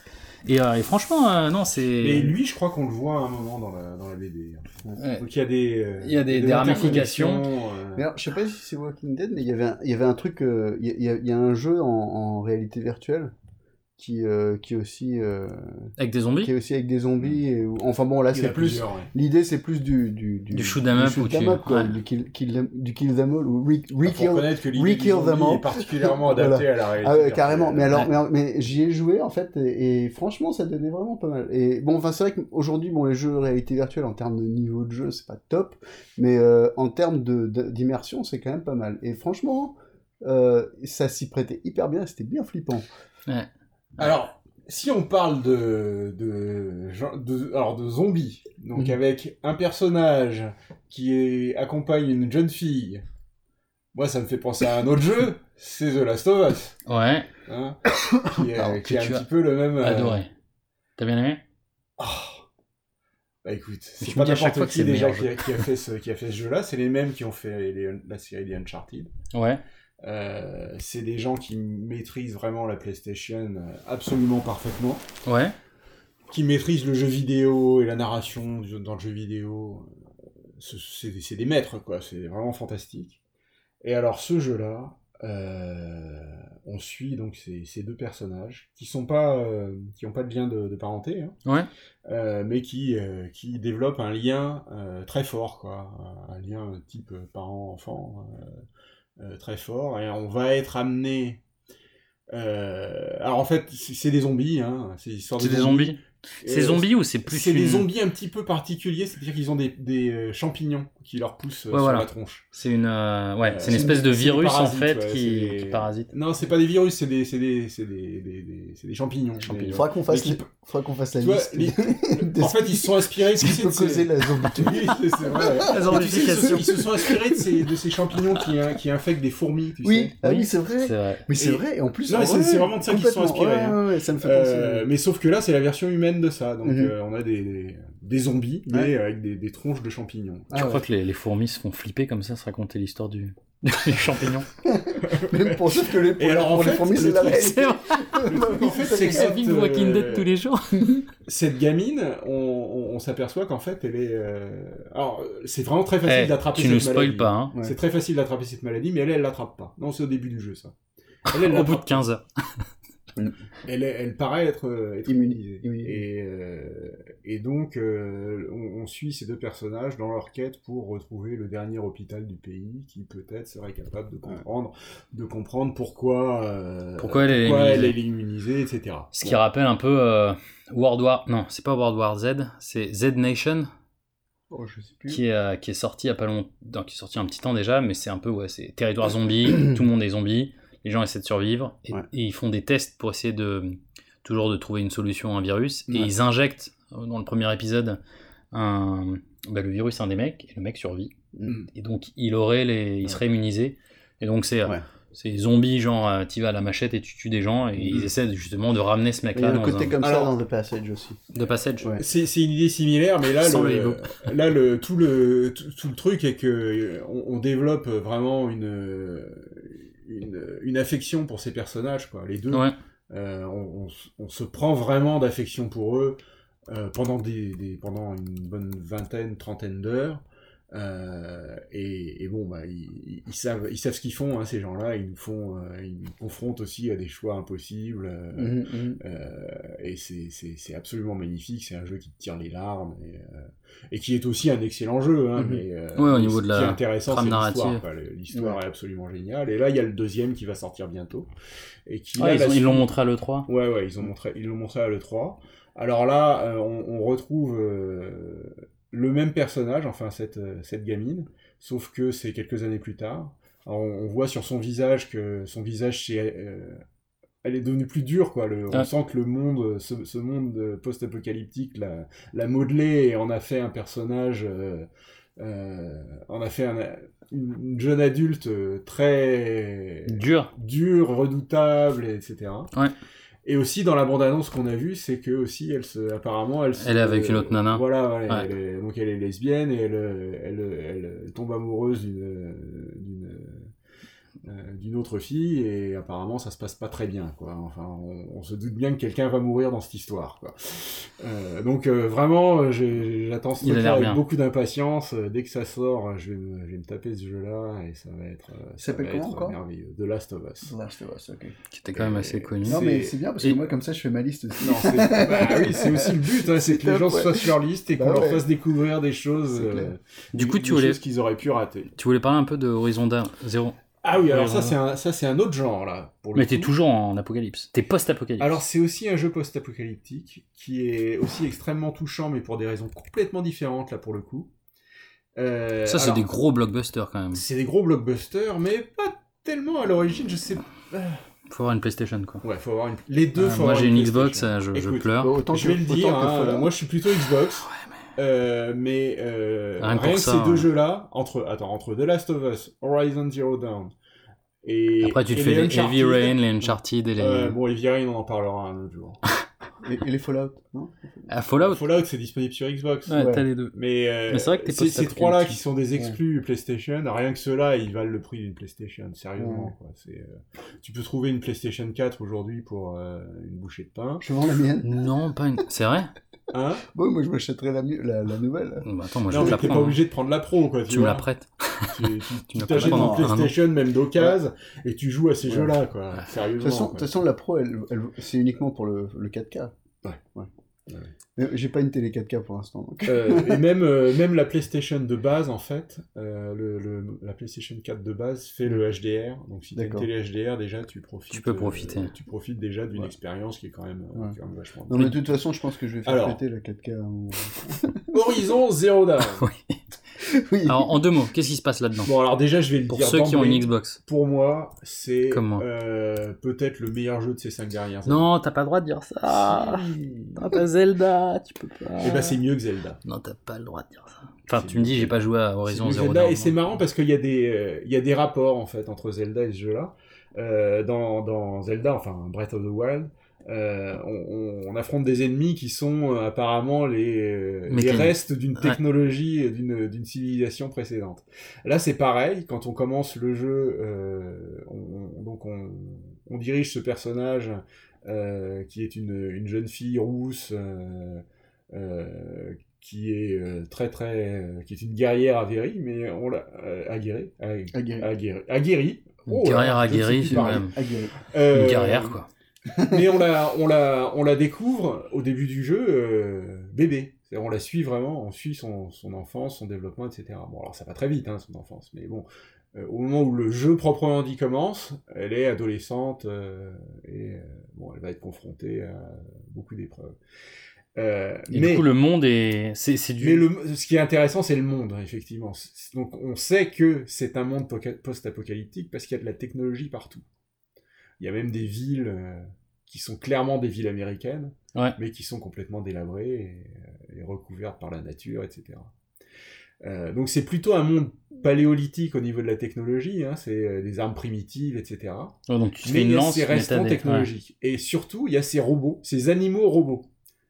Et, euh, et franchement, euh, non, c'est. Et lui, je crois qu'on le voit à un moment dans la, dans la BD. Ouais. Donc il y a des, euh, Il y a des- des ramifications. euh, Mais alors, je sais pas si c'est Walking Dead, mais il y avait un, il y avait un truc, euh, il y, a- il y a- il y a un jeu en, en réalité virtuelle qui, euh, qui est aussi euh, Avec des zombies qui est aussi avec des zombies et où- enfin bon là c'est plus ouais. l'idée c'est plus du du Du shoot 'em up shoot up, quoi, ouais. du kill, kill them, du kill them all ou re, Faut re-kill reconnaître que du them all est particulièrement adaptée à la réalité. ah carrément mais alors Ouais. mais, mais j'y ai joué en fait et, et franchement ça donnait vraiment pas mal et bon enfin c'est vrai qu'aujourd'hui bon les jeux de réalité virtuelle en termes de niveau de jeu c'est pas top mais euh, en termes de de- d'immersion c'est quand même pas mal et franchement euh, ça s'y prêtait hyper bien c'était bien flippant Ouais. Alors, si on parle de, de, alors de zombies, donc Mhm. avec un personnage qui est, accompagne une jeune fille, moi ça me fait penser à un autre jeu, c'est The Last of Us, Ouais, hein, qui est, Alors, qui que est un petit peu le même. euh, adoré. T'as bien aimé? Oh. Bah écoute, c'est pas n'importe qui c'est le déjà qui a, qui a fait ce, qui a fait ce jeu-là, c'est les mêmes qui ont fait les- la série des Uncharted. Ouais. Euh, c'est des gens qui maîtrisent vraiment la PlayStation euh, absolument parfaitement. Ouais. qui maîtrisent le jeu vidéo et la narration dans le jeu vidéo. euh, ce- C'est des- maîtres, quoi. C'est vraiment fantastique. Et alors, ce jeu-là, euh, on suit donc ces, ces deux personnages qui sont pas, euh, qui ont pas de lien de, de parenté, hein, Ouais. euh, mais qui, qui développent un lien très fort, quoi. Un lien type parent-enfant euh, euh, très fort. Et on va être amené. euh, alors en fait, c'est des zombies, hein. C'est des zombies? C'est Euh, zombies ou c'est plus C'est des zombies un petit peu particuliers, c'est-à-dire qu'ils ont des, des euh, champignons qui leur poussent euh, Ouais, sur voilà. la tronche. C'est une, euh, ouais, Euh, c'est une espèce de virus en parasites, fait ouais, qui, des- qui parasite. Non, c'est pas des virus, c'est des, c'est des, c'est des, des, des- c'est des champignons. Champignons. Faudra qu'on fasse qui- qu'on fasse la Tu vois, liste les- En fait, ils se sont inspirés. ce qui peut causer la ils, se, zombification. ils se sont inspirés de ces, de ces champignons qui, hein, qui infectent des fourmis, tu oui sais. ah oui c'est vrai C'est vrai. mais c'est vrai et en plus Non, mais c'est- vraiment de ça qu'ils se sont inspirés, hein. ouais, ouais, ça me fait penser mais sauf que là, c'est la version humaine de ça. Donc, Mhm. euh, on a des, des, des zombies, mais Ouais. avec des, des tronches de champignons. Ah tu ouais. crois que les, les fourmis se font flipper comme ça, se raconter l'histoire du des champignons même pour sauf que les, pour, Et alors, en pour les fait, fourmis c'est la réalité en fait, c'est que Ça cette, vit Walking Dead euh, tous les jours. cette gamine, on, on, on s'aperçoit qu'en fait, elle est. euh, Alors, euh, c'est vraiment très facile Eh, d'attraper tu cette nous spoil maladie. pas, hein. Ouais. C'est très facile d'attraper cette maladie, mais elle, elle l'attrape pas. Non, c'est au début du jeu, ça. Elle, elle Au bout de l'attrape 15 heures. Elle, est- elle paraît être, euh, être Immunisée. immunisée. Et, euh, et donc, euh, on, on suit ces deux personnages dans leur quête pour retrouver le dernier hôpital du pays qui peut-être serait capable de comprendre, de comprendre pourquoi, euh, Pourquoi elle est elle immunisée. est immunisée, etc. Ce qui rappelle un peu euh, World War. Non, c'est pas World War Z, c'est Z Nation oh je sais plus qui est, euh, qui est sorti il y a pas longtemps, qui est sorti un petit temps déjà, mais c'est un peu ouais, c'est territoire zombie, tout le monde est zombie, les gens essaient de survivre et, Ouais. et ils font des tests pour essayer de toujours de trouver une solution à un virus et Ouais. ils injectent euh, dans le premier épisode un, bah, le virus à un des mecs et le mec survit Mm. et donc il aurait les, il serait immunisé et donc c'est Ouais. c'est zombie genre euh, tu vas à la machette et tu tues des gens et ils essaient justement de ramener ce mec Mais il y là a le côté un... comme Alors- ça dans The Passage aussi de passage Ouais. C'est c'est une idée similaire, mais là, le, là le, tout, le, tout, tout le truc est que euh, on, on développe vraiment une, une, une affection pour ces personnages, quoi, les deux. ouais Euh, on, on s- on se prend vraiment d'affection pour eux euh, pendant, des, des- pendant une bonne vingtaine, trentaine d'heures. Euh, et, et bon, bah, ils, ils savent, ils savent ce qu'ils font, hein, ces gens-là. Ils nous font, euh, ils nous confrontent aussi à des choix impossibles. euh, mhm. euh, et c'est- absolument magnifique. C'est un jeu qui te tire les larmes et, et qui est aussi un excellent jeu. Hein, mais, euh, Ouais, au niveau de la qui est intéressant, c'est l'histoire. L'histoire Ouais. est absolument géniale. Et là, il y a le deuxième qui va sortir bientôt. Et qui, là, ils l'ont montré à l'E3 Ouais, ouais, ils ont montré, ils l'ont montré à l'E3. Alors là, on, on retrouve le même personnage, enfin cette, euh, cette gamine, sauf que c'est quelques années plus tard. Alors, on, voit sur son visage que son visage, c'est, euh, elle est devenue plus dure, quoi. Le, on sent que le monde, ce, ce monde post-apocalyptique l'a, l'a modelé et en a fait un personnage. Euh, euh, on a fait un- une, une jeune adulte très dur dur, redoutable, etc. Ouais. Et aussi dans la bande-annonce qu'on a vue, c'est que aussi elle se, apparemment, elle, se- Elle est avec une autre nana. Voilà, ouais, Ouais. elle est- donc elle est lesbienne et elle, elle, elle, elle tombe amoureuse d'une, euh, d'une autre fille et apparemment ça se passe pas très bien quoi. Enfin on, on se doute bien que quelqu'un va mourir dans cette histoire quoi. Euh, donc euh, vraiment j'attends ce truc avec beaucoup d'impatience. Dès que ça sort, je vais me, je vais me taper ce jeu-là et ça va être, ça va comment être merveilleux. The Last of Us. The Last of Us, ok. Qui était quand même assez connu. Non, mais c'est bien parce que Et- moi, comme ça, je fais ma liste aussi. Non, c'est bah oui, c'est aussi le but, hein, c'est que les gens ouais. soient sur leur liste et qu'on Bah leur ouais. fasse découvrir des choses, euh, Du coup, des- tu des voulais- choses qu'ils auraient pu rater. Tu voulais parler un peu de Horizon Zero Ah oui, alors ça c'est un, ça c'est un autre genre là. Pour le Mais t'es toujours en apocalypse. T'es post-apocalypse. Alors c'est aussi un jeu post-apocalyptique qui est aussi extrêmement touchant, mais pour des raisons complètement différentes là pour le coup. Euh, ça, c'est alors, des gros blockbusters quand même. C'est des gros blockbusters, mais pas tellement à l'origine. Je sais. Faut avoir une PlayStation quoi. Ouais, faut avoir une. Les deux. Faut moi, avoir j'ai une Xbox, euh, je- pleure. Autant je que- vais le dire. hein, moi, je suis plutôt Xbox. Euh, mais euh, Rien rien, que ça, ces hein. deux jeux-là, entre attends, entre The Last of Us, Horizon Zero Dawn et Après, tu te et fais les Heavy Rain, les Uncharted et les. Euh, bon, Heavy Rain, on en parlera un autre jour. Et, et les Fallout, non Ah, Fallout Fallout, c'est disponible sur Xbox. Ouais, t'as les deux. Mais, euh, Mais c'est vrai que t'es c'est- ces trois-là qui sont des exclus PlayStation, rien que ceux-là, ils valent le prix d'une PlayStation, sérieusement. Ouais. Quoi. C'est, euh, Tu peux trouver une PlayStation 4 aujourd'hui pour euh, une bouchée de pain. Je vends la mienne. Non, pas une. C'est vrai? Hein Bon, moi, je m'achèterais la, mi- la, la nouvelle. Bah, Attends, moi je non, vais te mais t'es pas obligé de prendre la pro, quoi. Tu me vois. la prêtes. Tu, tu, Tu me tu t'achètes une. PlayStation, même d'occasion, et tu joues à ces Ouais. jeux-là, quoi. De Sérieusement. toute façon, de toute façon, la Pro, elle, elle- c'est uniquement pour le, le 4K. Ouais. ouais. J'ai pas une télé 4K pour l'instant. Euh, et même, euh, même la PlayStation de base, en fait, euh, le, le- la PlayStation 4 de base fait le HDR. Donc si tu as une télé HDR, déjà, tu profites. Tu peux euh, profiter. tu profites déjà d'une Ouais. expérience qui est quand même, Ouais. quand même vachement Non, mais de toute façon, je pense que je vais faire Alors. péter la 4K. en- Horizon Zero Dawn. oui. Alors, en deux mots, qu'est-ce qui se passe là-dedans Bon, alors déjà, je vais le Pour dire ceux qui ont une Xbox. Pour moi, c'est euh, peut-être le meilleur jeu de ces cinq dernières années. Non, t'as pas le droit de dire ça. T'as pas Zelda, tu peux pas. Et bah, c'est mieux que Zelda. Non, t'as pas le droit de dire ça. Enfin, tu me dis, j'ai pas joué à Horizon Zero Zelda, Dawn. et c'est marrant parce qu'il y a des euh, il y a des rapports en fait entre Zelda et ce jeu-là. Euh, dans, dans Zelda, enfin Breath of the Wild, euh, on, on- on affronte des ennemis qui sont euh, apparemment les, euh, les restes d'une Ouais. technologie, et d'une d'une civilisation précédente. Là, c'est pareil. Quand on commence le jeu, euh, on, on- donc on, on dirige ce personnage euh, qui est une, une jeune fille rousse. euh, euh, qui est euh, très très euh, qui est une guerrière aguerrie mais on l'a euh, aguerrie ag- Aguerrie. aguerrie aguerrie Une Oh, guerrière là, je ne sais aguerrie, c'est même. Euh, Une guerrière, quoi. mais on la on la on la découvre au début du jeu euh, bébé on la suit vraiment on suit son, son enfance son développement etc bon alors ça va très vite hein, son enfance mais bon euh, au moment où le jeu proprement dit commence elle est adolescente euh, et bon elle va être confrontée à beaucoup d'épreuves Euh, Et mais du coup, le monde est. C'est c'est du. mais le, ce qui est intéressant, c'est le monde, effectivement. Donc, on sait que c'est un monde poca- post-apocalyptique parce qu'il y a de la technologie partout. Il y a même des villes euh, qui sont clairement des villes américaines, Ouais. mais qui sont complètement délabrées et, euh, et recouvertes par la nature, etc. Euh, donc, c'est plutôt un monde paléolithique au niveau de la technologie, hein, c'est des armes primitives, etc. Oh, donc tu mais fais une lance, ces mais t'as restants des- technologiques. Et surtout, il y a ces robots, ces animaux robots.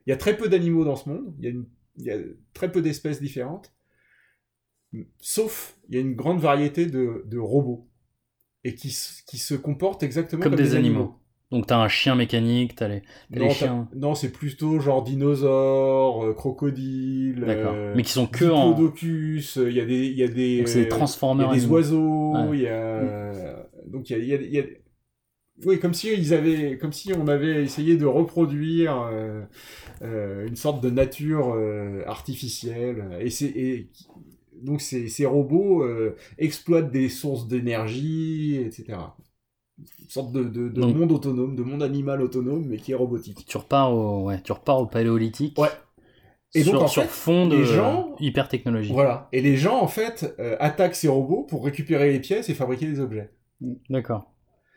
Il y a très peu d'animaux dans ce monde, il y a, une- il y a très peu d'espèces différentes, sauf il y a une grande variété de, de robots, et qui, qui se comportent exactement Comme comme, des animaux. Donc t'as un chien mécanique, t'as les, t'as Non, les chiens. non, c'est plutôt genre dinosaures, euh, crocodiles, D'accord. euh, Mais qui sont que en- diplodocus, euh, il y a des, il y a des, Donc c'est des transformers il y a des animaux. oiseaux, Ouais. il y a, donc il y a, y a- y a- oui, comme si ils avaient, comme si on avait essayé de reproduire euh, euh, une sorte de nature euh, artificielle, et c'est, donc ces, ces robots euh, exploitent des sources d'énergie, etc. Une sorte de, de, de Donc- monde autonome, de monde animal autonome, mais qui est robotique. Tu repars au, ouais, tu repars au paléolithique. Ouais. Et donc, sur, en sur fait, fond de les gens- hyper technologie. Voilà. Et les gens, en fait, euh, attaquent ces robots pour récupérer les pièces et fabriquer des objets. D'accord.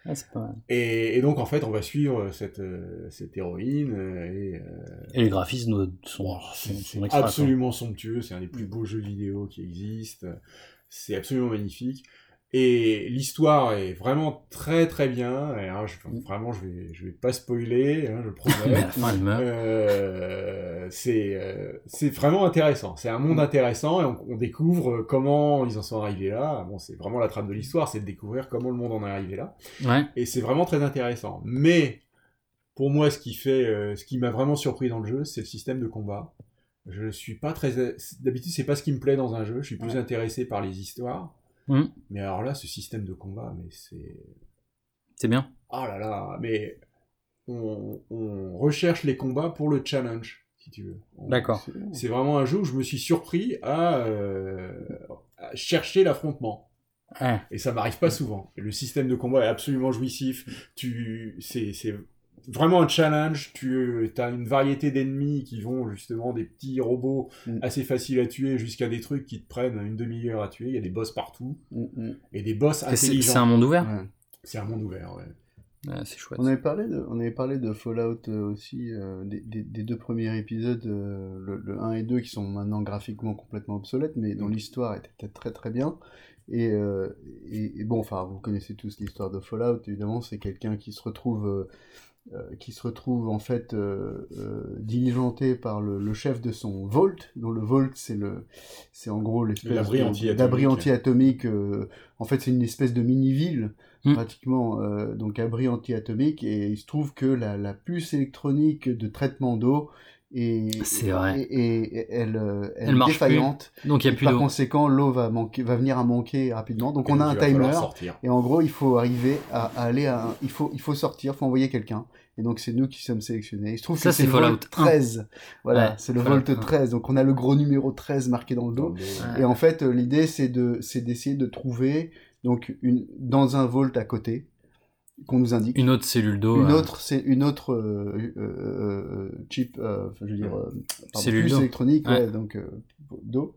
Ah, c'est pas mal. Et, et donc, en fait, on va suivre cette, euh, cette héroïne euh, et, euh, Et les graphismes sont, sont, sont extra, quoi. absolument somptueux. C'est un des plus beaux jeux vidéo qui existent. C'est absolument magnifique. Et l'histoire est vraiment très très bien. Et, hein, je- vraiment, je vais, je vais pas spoiler, hein, je le promets. Euh, c'est euh, c'est vraiment intéressant. C'est un monde intéressant et on, on découvre comment ils en sont arrivés là. Bon, c'est vraiment la trame de l'histoire, c'est de découvrir comment le monde en est arrivé là. Ouais. Et c'est vraiment très intéressant. Mais pour moi, ce qui fait, euh, ce qui m'a vraiment surpris dans le jeu, c'est le système de combat. Je suis pas très d'habitude, c'est pas ce qui me plaît dans un jeu. Je suis plus Ouais. intéressé par les histoires. Mm. Mais alors là, ce système de combat, mais c'est C'est bien. oh là là, mais on, on recherche les combats pour le challenge, si tu veux. D'accord. C'est vraiment un jeu où je me suis surpris à, euh, à chercher l'affrontement. Ouais. Et ça m'arrive pas souvent. Le système de combat est absolument jouissif. Tu, c'est, c'est vraiment un challenge. Tu as une variété d'ennemis qui vont justement des petits robots Mm. assez faciles à tuer jusqu'à des trucs qui te prennent une demi-heure à tuer. Il y a des boss partout. Mm, mm. Et des boss intelligents. c'est un monde ouvert? Ouais. C'est un monde ouvert, ouais. Ouais, c'est chouette. On avait parlé de, on avait parlé de Fallout euh, aussi, euh, des, des- des deux premiers épisodes, euh, le, le 1 et 2, qui sont maintenant graphiquement complètement obsolètes, mais dont l'histoire était très très bien. Et, euh, et, et bon, enfin, vous connaissez tous l'histoire de Fallout, évidemment, c'est quelqu'un qui se retrouve, euh, euh, qui se retrouve en fait euh, euh, diligenté par le, le chef de son Vault, dont le Vault c'est le, c'est en gros l'espèce L'abri de- anti-atomique. d'abri anti-atomique. euh, en fait, c'est une espèce de mini-ville Mm. pratiquement, euh, donc abri anti-atomique, et il se trouve que la, la puce électronique de traitement d'eau C'est vrai. est- est- est- elle, euh, elle Elle marche défaillante. plus. Donc, il y a Et plus par d'eau. conséquent, l'eau va, manquer, va venir à manquer rapidement. Donc Et on a un timer, sortir. et en gros, il faut arriver à, à aller à un- il faut, il faut sortir, il faut envoyer quelqu'un. Et donc c'est nous qui sommes sélectionnés. Il se trouve Ça, que c'est c'est le Fallout Volt 1. 13. Voilà, Ouais, c'est le Fallout Volt 1. 13. Donc on a le gros numéro 13 marqué dans le dos. Ouais. Et en fait, l'idée, c'est de, c'est d'essayer de trouver donc une dans un Volt à côté qu'on nous indique. Une autre cellule d'eau. Une euh, autre, c'est une autre euh, euh, euh, chip, euh, je veux dire, euh, pardon, Cellule électronique, Ouais. ouais, donc euh, d'eau,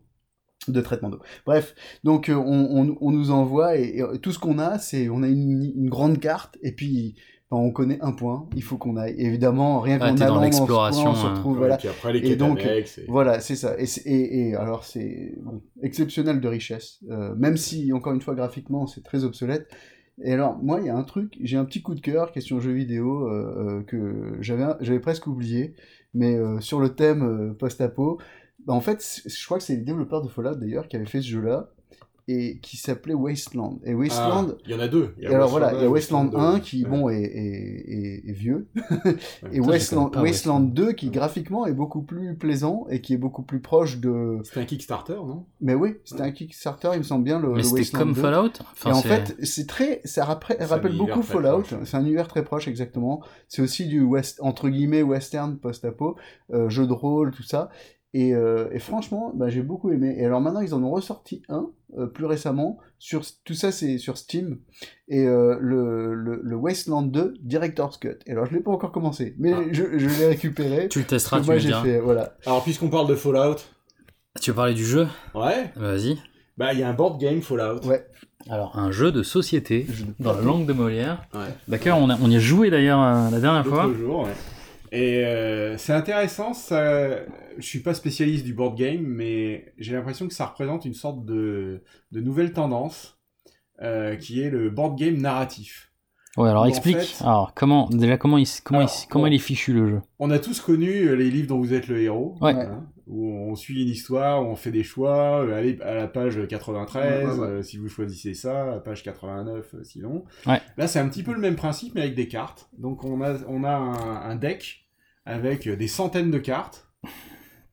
de traitement d'eau. Bref, donc on, on, on nous envoie et, et tout ce qu'on a, c'est on a une, une grande carte et puis ben, on connaît un point, il faut qu'on aille. Évidemment, rien Ouais, qu'en allant dans l'exploration, on se hein. retrouve, Ouais, voilà. puis après, les Et donc, et- voilà, c'est ça. Et, et, et alors, c'est bon, exceptionnel de richesse. Euh, même si, encore une fois, graphiquement, c'est très obsolète. Et alors, moi, il y a un truc, j'ai un petit coup de cœur, question jeu vidéo, euh, euh, que j'avais presque oublié, mais euh, sur le thème post-apo, bah, en fait, je crois que c'est les développeurs de Fallout, d'ailleurs, qui avaient fait ce jeu-là, et qui s'appelait Wasteland. Et Wasteland... Ah, il y en a deux. Il y a Et alors voilà, Wasteland il y a 1 et Wasteland Wasteland 1 2. qui, Ouais. bon, est, est, est- est vieux, et Putain, Wasteland, connais pas Wasteland 2 qui graphiquement est beaucoup plus plaisant et qui est beaucoup plus proche de... C'était un Kickstarter, non? Mais oui, c'était un Kickstarter, il me semble bien, le, Mais le c'était comme 2. Fallout? Enfin, et en fait, c'est très, ça rappelle, beaucoup Fallout. C'est un univers très proche, exactement. C'est aussi du west, entre guillemets, western post-apo, euh, jeu de rôle, tout ça. Et, euh, et franchement, bah, j'ai beaucoup aimé. Et alors maintenant, ils en ont ressorti un euh, plus récemment. Sur tout ça, c'est sur Steam. Et euh, le, le, le Wasteland 2 Director's Cut. Et alors, je l'ai pas encore commencé, mais Ah. je, je l'ai récupéré. Tu le testeras, que tu j'ai fait, voilà. Alors, puisqu'on parle de Fallout, Tu veux parler du jeu? Ouais, Vas-y. bah, il y a un board game Fallout. Ouais. Alors, un jeu de société, Jeu de dans la langue de Molière. Ouais. D'accord, on, a- on y a joué d'ailleurs la dernière fois. Jour, ouais. Et euh, c'est intéressant, ça... je suis pas spécialiste du board game, mais j'ai l'impression que ça représente une sorte de, de nouvelle tendance euh, qui est le board game narratif. Ouais, alors explique. fait- Alors, comment, déjà, comment il, comment, Alors, il, comment il est fichu le jeu? On a tous connu euh, les livres dont vous êtes le héros, Ouais. hein, où on suit une histoire, où on fait des choix, euh, allez à la page 93, Ouais, ouais, ouais. euh, si vous choisissez ça, à la page 89 euh, sinon. Là c'est un petit peu le même principe mais avec des cartes. Donc on a, on a un, un deck avec des centaines de cartes.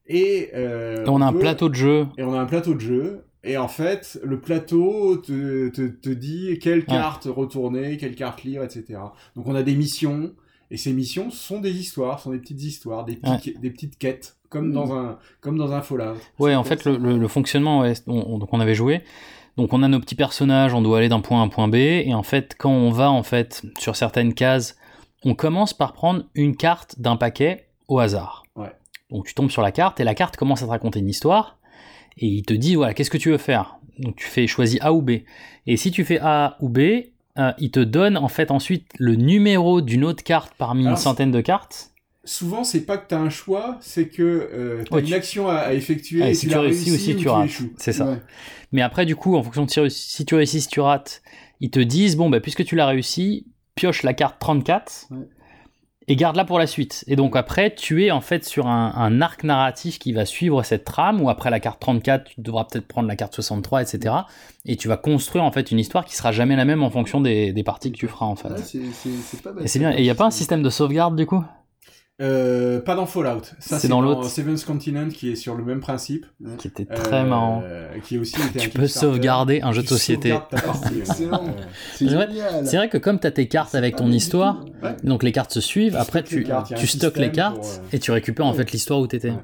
Et, Et on a un plateau de jeu. Et on a un plateau de jeu. Et en fait, le plateau te, te, te dit quelle carte retourner, quelle carte lire, etc. Donc on a des missions, et ces missions sont des histoires, sont des petites histoires, des, petits- des petites quêtes, comme, dans un, comme dans un Fallout. Ouais, en fait, le, le- le fonctionnement, ouais, on, on- donc on avait joué. Donc on a nos petits personnages, on doit aller d'un point A à un point B, et en fait, quand on va en fait sur certaines cases, on commence par prendre une carte d'un paquet au hasard. Ouais. Donc tu tombes sur la carte et la carte commence à te raconter une histoire et il te dit voilà qu'est-ce que tu veux faire? Donc tu fais choisis A ou B. Et si tu fais A ou B, euh, il te donne en fait ensuite le numéro d'une autre carte parmi Alors, une centaine de cartes. Souvent, c'est pas que tu as un choix, c'est que euh, tu as Ouais, une tu- action à, à effectuer et si tu réussis ou si tu rates. C'est ça. Ouais. Mais après, du coup, en fonction de si tu réussis- si tu réussis, si tu rates, ils te disent bon, bah, puisque tu l'as réussi, pioche la carte 34 Ouais. et garde-la pour la suite. Et donc après, tu es en fait sur un, un arc narratif qui va suivre cette trame, où après la carte 34, tu devras peut-être prendre la carte 63, etc. Et tu vas construire en fait une histoire qui sera jamais la même en fonction des, des parties que tu feras en fait. Pas. Et c'est bien. Et il n'y a pas un système de sauvegarde du coup? Euh, pas dans Fallout. Ça, C'est dans l'autre. Seventh Continent qui est sur le même principe. Qui était très Euh, marrant. Qui aussi était un Tu peux sauvegarder un jeu de société. C'est vrai, que comme tu as tes cartes avec ton histoire, Ouais. donc les cartes se suivent, Tu après tu, cartes, tu stockes les cartes pour, euh, et tu récupères en fait l'histoire où tu étais. Ouais.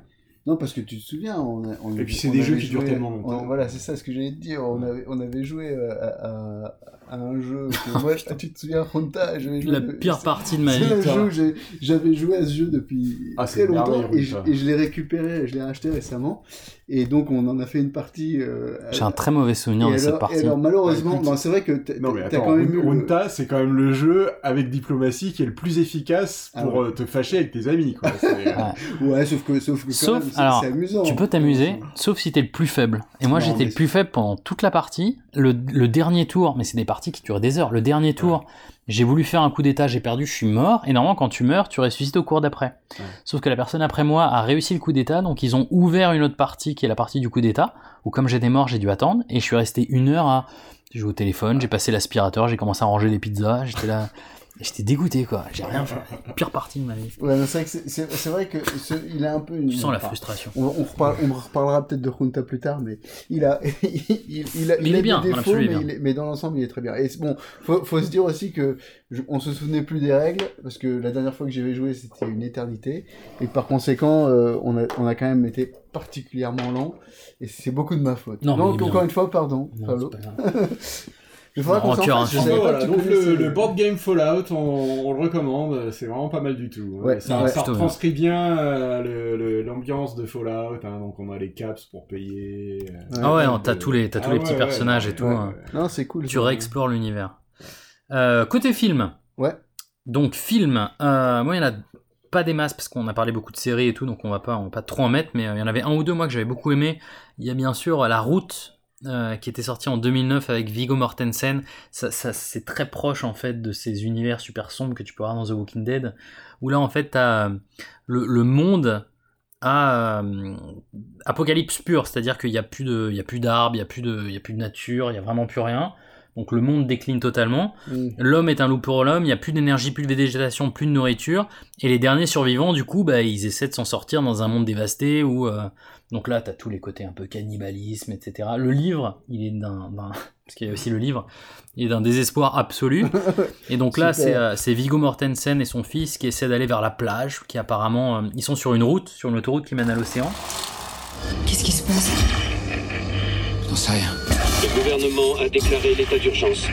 Non, parce que tu te souviens, on, a- on Et puis c'est des jeux qui durent tellement longtemps. on- voilà, c'est ça ce que j'allais te dire. On avait, on avait joué euh, à, à- à un jeu. Que moi, ah, tu te souviens, Honta j'avais joué La pire partie de ma vie. C'est un jeu j'avais joué à ce jeu depuis Ah, très longtemps et je, et je l'ai récupéré, je l'ai racheté récemment. Et donc, on en a fait une partie. euh, J'ai un très mauvais souvenir et de cette et partie. alors, malheureusement, c'est vrai que t'as quand même eu. le- Runta, c'est quand même le jeu avec diplomatie qui est le plus efficace Ah pour ouais. euh, te fâcher avec tes amis. Quoi. Euh, Ouais. Ouais, sauf que, sauf que quand Sauf, même, c'est amusant. tu peux t'amuser, sauf si t'es le plus faible. Et moi, j'étais le plus faible pendant toute la partie. Le, le dernier tour, mais c'est des parties qui durent des heures. Le dernier tour, j'ai voulu faire un coup d'état, j'ai perdu, je suis mort. Et normalement, quand tu meurs, tu ressuscites au cours d'après. Ouais. Sauf que la personne après moi a réussi le coup d'état, donc ils ont ouvert une autre partie qui est la partie du coup d'état, où comme j'étais mort, j'ai dû attendre. Et je suis resté une heure à joué au téléphone, j'ai passé l'aspirateur, j'ai commencé à ranger les pizzas, j'étais là. J'étais dégoûté quoi, j'ai rien fait. Pire partie de ma vie. Ouais, c'est vrai que c'est- c'est c'est vrai que ce- il a un peu une. Tu sens la frustration. On, on, reparle- on reparlera peut-être de Junta plus tard, mais il a, il, il a, Mais il est bien, des dans défauts, il mais, bien. il est- mais dans l'ensemble, il est très bien. Et bon, faut, faut se dire aussi que je- on se souvenait plus des règles parce que la dernière fois que j'avais joué, c'était une éternité, et par conséquent, euh, on a, on a quand même été particulièrement lent, et c'est beaucoup de ma faute. Non, il Donc encore une fois, pardon, Non, Pablo. Il faudra qu'on s'en fasse. Voilà, donc le, le board game Fallout, on, on le recommande, c'est vraiment pas mal du tout. hein. Ouais, ça, ouais. ça Plutôt retranscrit bien euh, l'ambiance de Fallout, hein, donc on a les caps pour payer. euh, Ah ouais, t'as tous les, t'as tous ah les petits ouais, personnages ouais, et tout. ouais, hein. Non, c'est cool. Tu réexplores l'univers. Euh, côté film. Ouais. Donc film, euh, moi il y en a pas des masses parce qu'on a parlé beaucoup de séries et tout, donc on va pas, on va pas trop en mettre, mais il y en avait un ou deux moi que j'avais beaucoup aimé. Il y a bien sûr La Route euh, qui était sorti en 2009 avec Viggo Mortensen. Ça, ça c'est très proche en fait de ces univers super sombres que tu peux avoir dans The Walking Dead, où là en fait t'as euh, le, le monde à euh, apocalypse pur, c'est-à-dire qu'il n'y a plus de, il y a plus d'arbres, il y a plus de, il y a plus de nature, il y a vraiment plus rien. Donc le monde décline totalement. Mm. L'homme est un loup pour l'homme, il n'y a plus d'énergie, plus de végétation, plus de nourriture. Et les derniers survivants, du coup, bah, ils essaient de s'en sortir dans un monde dévasté où. euh, Donc là, tu as tous les côtés un peu cannibalisme, etc. Le livre, il est d'un. Parce qu'il y a aussi le livre, il est d'un désespoir absolu. Et donc là, c'est euh, Viggo Mortensen et son fils qui essaient d'aller vers la plage, qui apparemment. euh, ils sont sur une route, sur une autoroute qui mène à l'océan. Qu'est-ce qui se passe? J'en sais rien. Le gouvernement a déclaré l'état d'urgence.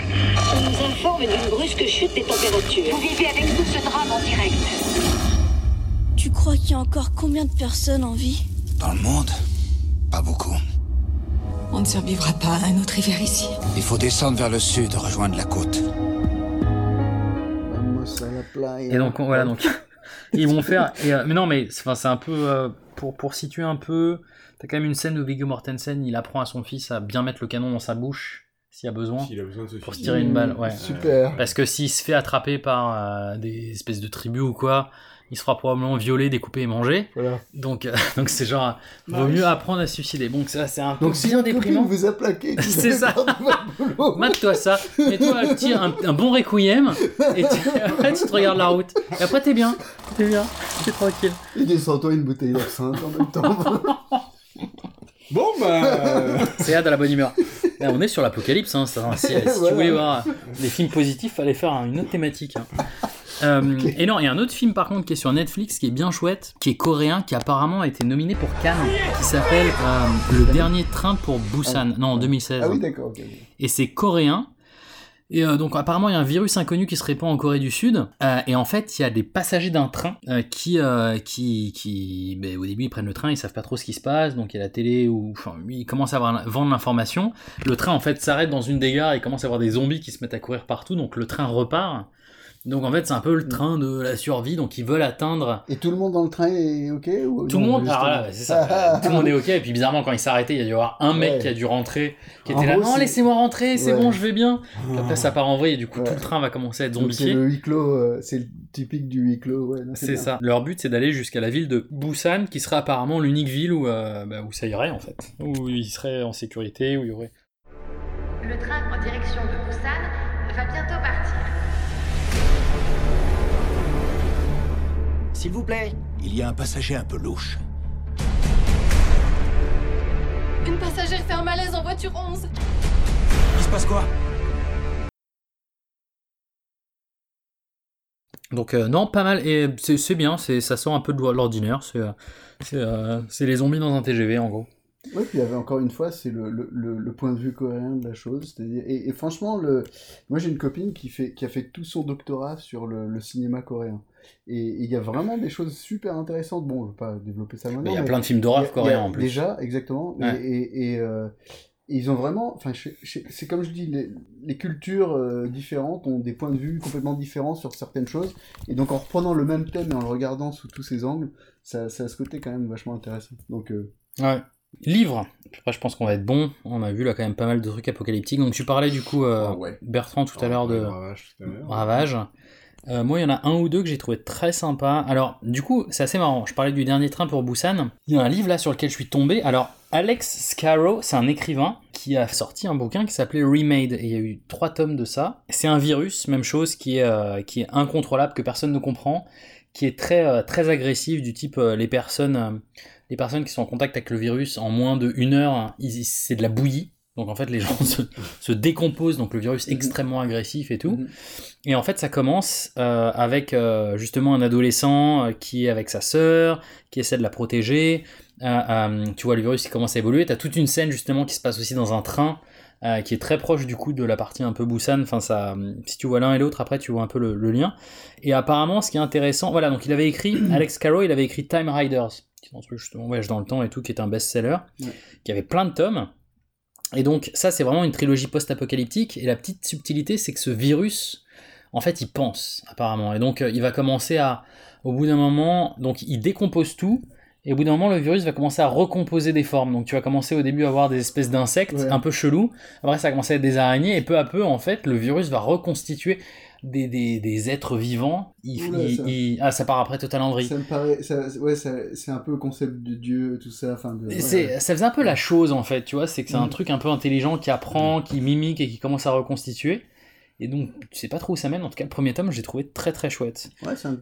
On nous informe d'une brusque chute des températures. Vous vivez avec nous ce drame en direct. Tu crois qu'il y a encore combien de personnes en vie? Dans le monde Pas beaucoup. On ne survivra pas à un autre hiver ici. Il faut descendre vers le sud, rejoindre la côte. Et donc on- voilà donc ils vont faire. et, euh, mais non mais c'est enfin, c'est un peu euh, pour pour situer un peu. T'as quand même une scène où Viggo Mortensen il apprend à son fils à bien mettre le canon dans sa bouche s'il y a besoin. S'il a besoin de se Pour se tirer une balle, ouais. Super. Parce que s'il se fait attraper par euh, des espèces de tribus ou quoi, il sera probablement violé, découpé et mangé. Voilà. Donc euh, donc c'est genre vaut Nice. mieux apprendre à se suicider. Donc ça c'est un peu Donc si bien copine déprimant. vous a plaqué, C'est ça. Mate-toi ça, mets-toi tire un, un bon requiem et tu, après tu te regardes la route. Et après t'es bien, t'es bien, t'es tranquille. Et descends-toi une bouteille d'absinthe en même temps. Bon, bah. C'est hâte à la bonne humeur. Là, on est sur l'apocalypse, hein, ça, si, si tu voulais voir des films positifs, fallait faire une autre thématique. hein. Euh, Et non, il y a un autre film par contre qui est sur Netflix qui est bien chouette, qui est coréen, qui apparemment a été nominé pour Cannes, qui s'appelle euh, Le dernier train pour Busan, non en 2016. Ah oui, d'accord. ok. et c'est coréen. Et euh, donc apparemment il y a un virus inconnu qui se répand en Corée du Sud. Euh, et en fait il y a des passagers d'un train euh, qui, qui, qui ben, au début ils prennent le train, ils savent pas trop ce qui se passe, donc il y a la télé ou enfin ils commencent à avoir, vendre l'information. Le train en fait s'arrête dans une des gares, et commence à avoir des zombies qui se mettent à courir partout, donc le train repart. Donc en fait, c'est un peu le train de la survie, donc ils veulent atteindre. Et tout le monde dans le train est ok ou... Tout le monde, là, c'est ça. tout le monde est ok, et puis bizarrement, quand il s'est arrêté, il y a dû y avoir un mec Ouais. qui a dû rentrer, qui En était là, gros, non, c'est- laissez-moi rentrer, c'est Ouais. bon, je vais bien. Puis Ah. après, ça part en vrille, et du coup, Ouais. tout le train va commencer à être Donc c'est zombifié. le huis clos, euh, c'est le typique du huis clos. C'est ça. Leur but, c'est d'aller jusqu'à la ville de Busan, qui serait apparemment l'unique ville où, euh, bah, où ça irait, en fait. Où ils seraient en sécurité, où il y aurait. Le train en direction de Busan va bientôt partir. S'il vous plaît, il y a un passager un peu louche. Une passagère fait un malaise en voiture 11. Il se passe quoi? Donc euh, non, pas mal, et c'est bien, c'est ça sort un peu de l'ordinaire, c'est euh, c'est euh, c'est les zombies dans un TGV, en gros. Ouais, puis il y avait encore une fois, c'est le, le, le, le point de vue coréen de la chose. Et, et franchement, le... moi j'ai une copine qui, fait, qui a fait tout son doctorat sur le, le cinéma coréen. Et il y a vraiment des choses super intéressantes. Bon, je ne vais pas développer ça maintenant. Mais il y a mais plein de films d'horreur coréens, en plus. Déjà, exactement. Et- Ouais. Et, et, euh, ils ont vraiment. Enfin, c'est comme je dis, les, les cultures euh, différentes ont des points de vue complètement différents sur certaines choses. Et donc en reprenant le même thème et en le regardant sous tous ses angles, ça, ça a ce côté quand même vachement intéressant. Donc. euh, Ouais. Livre. Après, je pense qu'on va être bon. On a vu là quand même pas mal de trucs apocalyptiques. Donc tu parlais du coup, euh, Ah ouais. Bertrand, tout à l'heure de Ravage. Euh, moi, il y en a un ou deux que j'ai trouvé très sympa. Alors, du coup, c'est assez marrant. Je parlais du dernier train pour Busan. Il y a un livre là sur lequel je suis tombé. Alors, Alex Scarrow, c'est un écrivain qui a sorti un bouquin qui s'appelait Remade. Et il y a eu trois tomes de ça. C'est un virus, même chose, qui est, euh, qui est incontrôlable, que personne ne comprend, qui est très, très agressif, du type les personnes. Les personnes qui sont en contact avec le virus en moins de une heure, hein, c'est de la bouillie. Donc en fait, les gens se, se décomposent, donc le virus extrêmement agressif et tout. Et en fait, ça commence euh, avec euh, justement un adolescent euh, qui est avec sa sœur, qui essaie de la protéger. Euh, tu vois, le virus il commence à évoluer. T'as toute une scène justement qui se passe aussi dans un train. qui est très proche du coup de la partie un peu Busan. Enfin, ça, si tu vois l'un et l'autre, après tu vois un peu le, le lien. Et apparemment, ce qui est intéressant, voilà, donc il avait écrit, Alex Caro, il avait écrit Time Riders, qui est un truc justement voyage dans le temps et tout, qui est un best-seller, Ouais. qui avait plein de tomes. Et donc ça, c'est vraiment une trilogie post-apocalyptique. Et la petite subtilité, c'est que ce virus, en fait, il pense apparemment. Et donc euh, il va commencer à, au bout d'un moment, donc il décompose tout. Et au bout d'un moment, le virus va commencer à recomposer des formes. Donc tu vas commencer au début à avoir des espèces d'insectes Ouais. un peu chelous. Après, ça va commencer à être des araignées. Et peu à peu, en fait, le virus va reconstituer des, des, des êtres vivants. Il, Oula, il- ça. il- ah, ça part après Total en vrille. Ça me paraît, ça, ouais, ça- c'est un peu le concept de Dieu, tout ça. Enfin, de, ouais. Ça faisait un peu la chose en fait, tu vois, c'est que c'est un Mm. truc un peu intelligent qui apprend, qui mimique et qui commence à reconstituer. Et donc, tu sais pas trop où ça mène, en tout cas le premier tome, j'ai trouvé très très chouette. Ouais, un-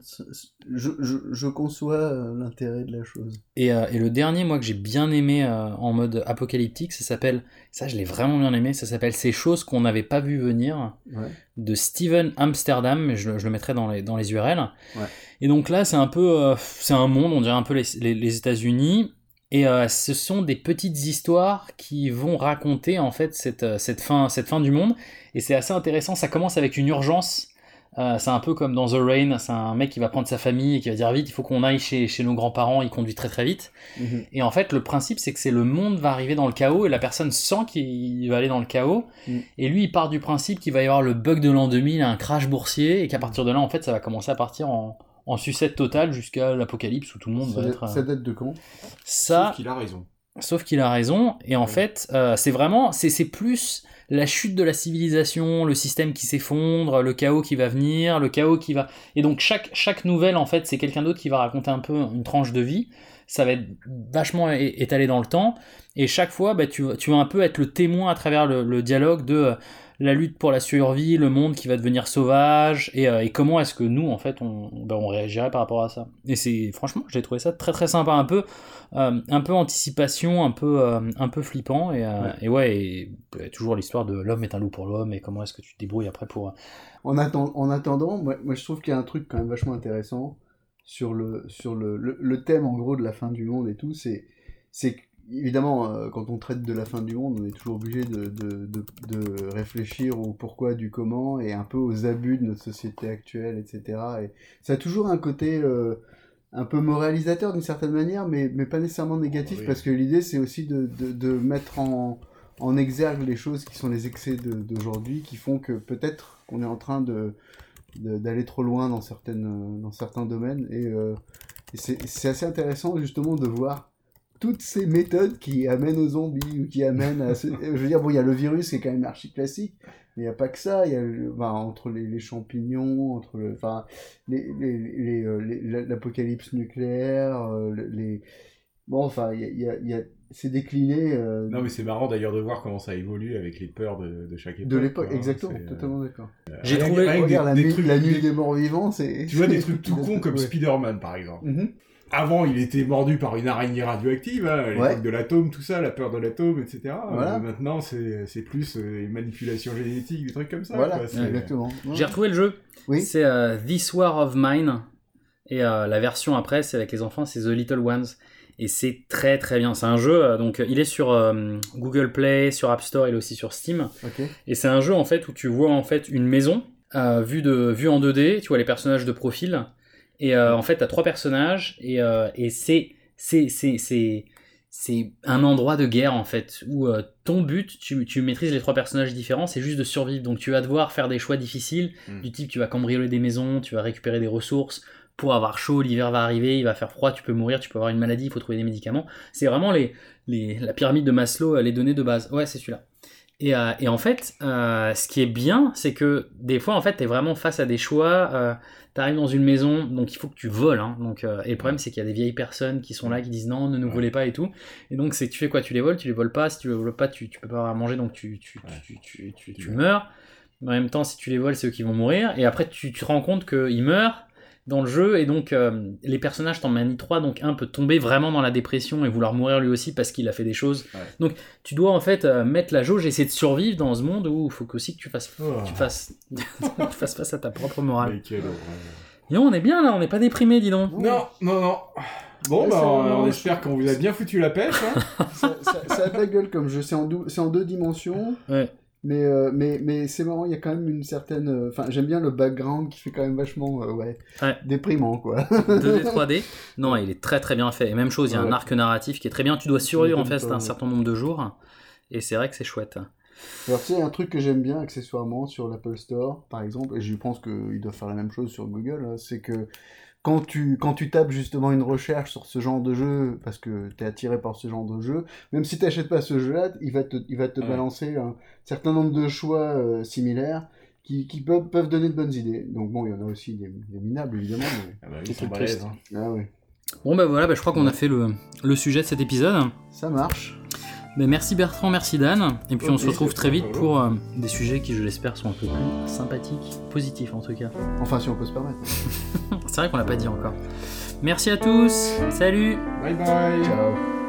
je, je, je conçois euh, l'intérêt de la chose. Et, euh, et le dernier, moi, que j'ai bien aimé euh, en mode apocalyptique, ça s'appelle, ça je l'ai vraiment bien aimé, ça s'appelle Ces choses qu'on n'avait pas vu venir, Ouais. de Steven Amsterdam, mais je, le- je le mettrai dans les, dans les URL. Ouais. Et donc là, c'est un peu, euh, c'est un monde, on dirait un peu les, les, les États-Unis. Et euh, ce sont des petites histoires qui vont raconter en fait cette, euh, cette, fin, cette fin du monde. Et c'est assez intéressant. Ça commence avec une urgence. Euh, c'est un peu comme dans The Rain. C'est un mec qui va prendre sa famille et qui va dire vite, il faut qu'on aille chez, chez nos grands-parents. Il conduit très très vite. Mhm. Et en fait, le principe, c'est que c'est le monde va arriver dans le chaos et la personne sent qu'il va aller dans le chaos. Mm. Et lui, il part du principe qu'il va y avoir le bug de l'an 2000, un crash boursier, et qu'à partir de là, en fait, ça va commencer à partir en, en sucette totale jusqu'à l'apocalypse où tout le monde Ça, va date- être. euh, ça date de quand? Ça, Sauf qu'il a raison. Sauf qu'il a raison, et en fait, euh, c'est vraiment, c'est c'est plus la chute de la civilisation, le système qui s'effondre, le chaos qui va venir, le chaos qui va... Et donc chaque, chaque nouvelle, en fait, c'est quelqu'un d'autre qui va raconter un peu une tranche de vie, ça va être vachement étalé dans le temps, et chaque fois, bah, tu, vas- tu vas un peu être le témoin à travers le, le dialogue de euh, la lutte pour la survie, le monde qui va devenir sauvage, et, euh, et comment est-ce que nous, en fait, on, bah, on réagirait par rapport à ça. Et c'est, franchement, j'ai trouvé ça très très sympa, un peu, euh, un peu anticipation, un peu, euh, un peu flippant, et, Ouais. et ouais, et, toujours l'histoire de l'homme est un loup pour l'homme, et comment est-ce que tu te débrouilles après pour... En, atten- en attendant, moi, moi, je trouve qu'il y a un truc quand même vachement intéressant sur le, sur le, le, le thème en gros de la fin du monde et tout. C'est, c'est que, évidemment, euh, quand on traite de la fin du monde, on est toujours obligé de, de, de, de réfléchir au pourquoi, du comment et un peu aux abus de notre société actuelle, etc. Et ça a toujours un côté euh, un peu moralisateur d'une certaine manière, mais, mais pas nécessairement négatif Oui. parce que l'idée c'est aussi de, mettre en, en exergue les choses qui sont les excès d'aujourd'hui qui font que peut-être qu'on est en train de d'aller trop loin dans, certaines, dans certains domaines. Et, euh, et c'est assez intéressant justement de voir toutes ces méthodes qui amènent aux zombies ou qui amènent à... ce- Je veux dire, bon, il y a le virus qui est quand même archi classique, mais il n'y a pas que ça. Il y a le- enfin, entre les, les champignons, entre le, enfin, les, les, les, euh, les- l'apocalypse nucléaire, euh, le- les... Bon, enfin, il y a, il y a- y a- c'est décliné euh, Non, mais c'est marrant d'ailleurs de voir comment ça évolue avec les peurs de, de chaque époque. de l'époque, hein, exactement, euh, totalement d'accord. J'ai trouvé- des- Regarde, la, des nuit, trucs- la nuit des- des morts vivants, c'est... Tu vois des trucs tout cons comme Ouais. Spider-Man par exemple. Mhm. Avant, il était mordu par une araignée radioactive, hein, à l'époque Ouais. de l'atome, tout ça, la peur de l'atome, etc. Voilà. Euh, maintenant, c'est plus euh, une manipulation génétique, des trucs comme ça. Voilà, quoi, exactement. J'ai retrouvé le jeu. Oui. C'est euh, This War of Mine. Et euh, la version après, c'est avec les enfants, c'est The Little Ones. Et c'est très très bien. C'est un jeu, donc il est sur euh, Google Play, sur App Store, il est aussi sur Steam. Ok. Et c'est un jeu en fait où tu vois en fait une maison euh, vue, de, vue en 2D, tu vois les personnages de profil. Et euh, en fait, tu as trois personnages et, euh, et c'est, c'est, c'est, c'est, c'est un endroit de guerre en fait où euh, ton but, tu, tu maîtrises les trois personnages différents, c'est juste de survivre. Donc tu vas devoir faire des choix difficiles Mm. du type tu vas cambrioler des maisons, tu vas récupérer des ressources pour avoir chaud, l'hiver va arriver, il va faire froid, tu peux mourir, tu peux avoir une maladie, il faut trouver des médicaments. C'est vraiment les, les, la pyramide de Maslow, les données de base. Ouais, c'est celui-là. Et, euh, et en fait, euh, ce qui est bien, c'est que des fois, en fait, tu es vraiment face à des choix. Euh, tu arrives dans une maison, donc il faut que tu voles. Hein, donc, euh, et le problème, c'est qu'il y a des vieilles personnes qui sont là, qui disent non, ne nous volez pas et tout. Et donc, c'est que tu fais quoi? Tu les voles, tu les voles pas. Si tu les voles pas, tu, tu peux pas avoir à manger, donc tu, tu, tu, tu, tu, tu meurs. Mais en même temps, si tu les voles, c'est eux qui vont mourir. Et après, tu, tu te rends compte qu'ils meurent dans le jeu et donc euh, les personnages t'en manient trois donc un peut tomber vraiment dans la dépression et vouloir mourir lui aussi parce qu'il a fait des choses donc tu dois en fait euh, mettre la jauge et essayer de survivre dans ce monde où il faut aussi que tu fasses Oh. tu fasses tu fasses face à ta propre morale donc, on est bien là on n'est pas déprimé dis donc Non, non, non. Bon, Ouais, bah, on, espère qu'on vous a bien foutu la pêche. Hein. ça, ça- ça a de la gueule comme jeu. C'est en, en deux dimensions. Ouais. Mais, euh, mais, mais c'est marrant, il y a quand même une certaine. euh, Enfin, j'aime bien le background qui fait quand même vachement. euh, ouais, Ouais. Déprimant, quoi. 2D 3D non il est très très bien fait et même chose il y a un arc narratif qui est très bien tu dois survivre en fait un certain nombre de jours et c'est vrai que c'est chouette Alors, tu sais, un truc que j'aime bien accessoirement sur l'Apple Store, par exemple, et je pense qu'ils doivent faire la même chose sur Google, hein, c'est que quand tu, quand tu tapes justement une recherche sur ce genre de jeu, parce que tu es attiré par ce genre de jeu, même si tu n'achètes pas ce jeu-là, il va te, il va te Ouais. balancer un certain nombre de choix euh, similaires qui, qui peuvent, peuvent donner de bonnes idées. Donc bon, il y en a aussi des, des minables, évidemment. Mais... Ah bah, ils sont balèzes. hein. Ah ouais. bon bah voilà bah, je crois qu'on a fait le, le sujet de cet épisode Ça marche. Ben, merci Bertrand, merci Dan. Et puis on se retrouve très vite pour euh, des sujets qui, je l'espère, sont un peu plus sympathiques, positifs en tout cas. Enfin, si on peut se permettre. C'est vrai qu'on l'a pas dit encore. Merci à tous. Salut. Bye bye. Ciao.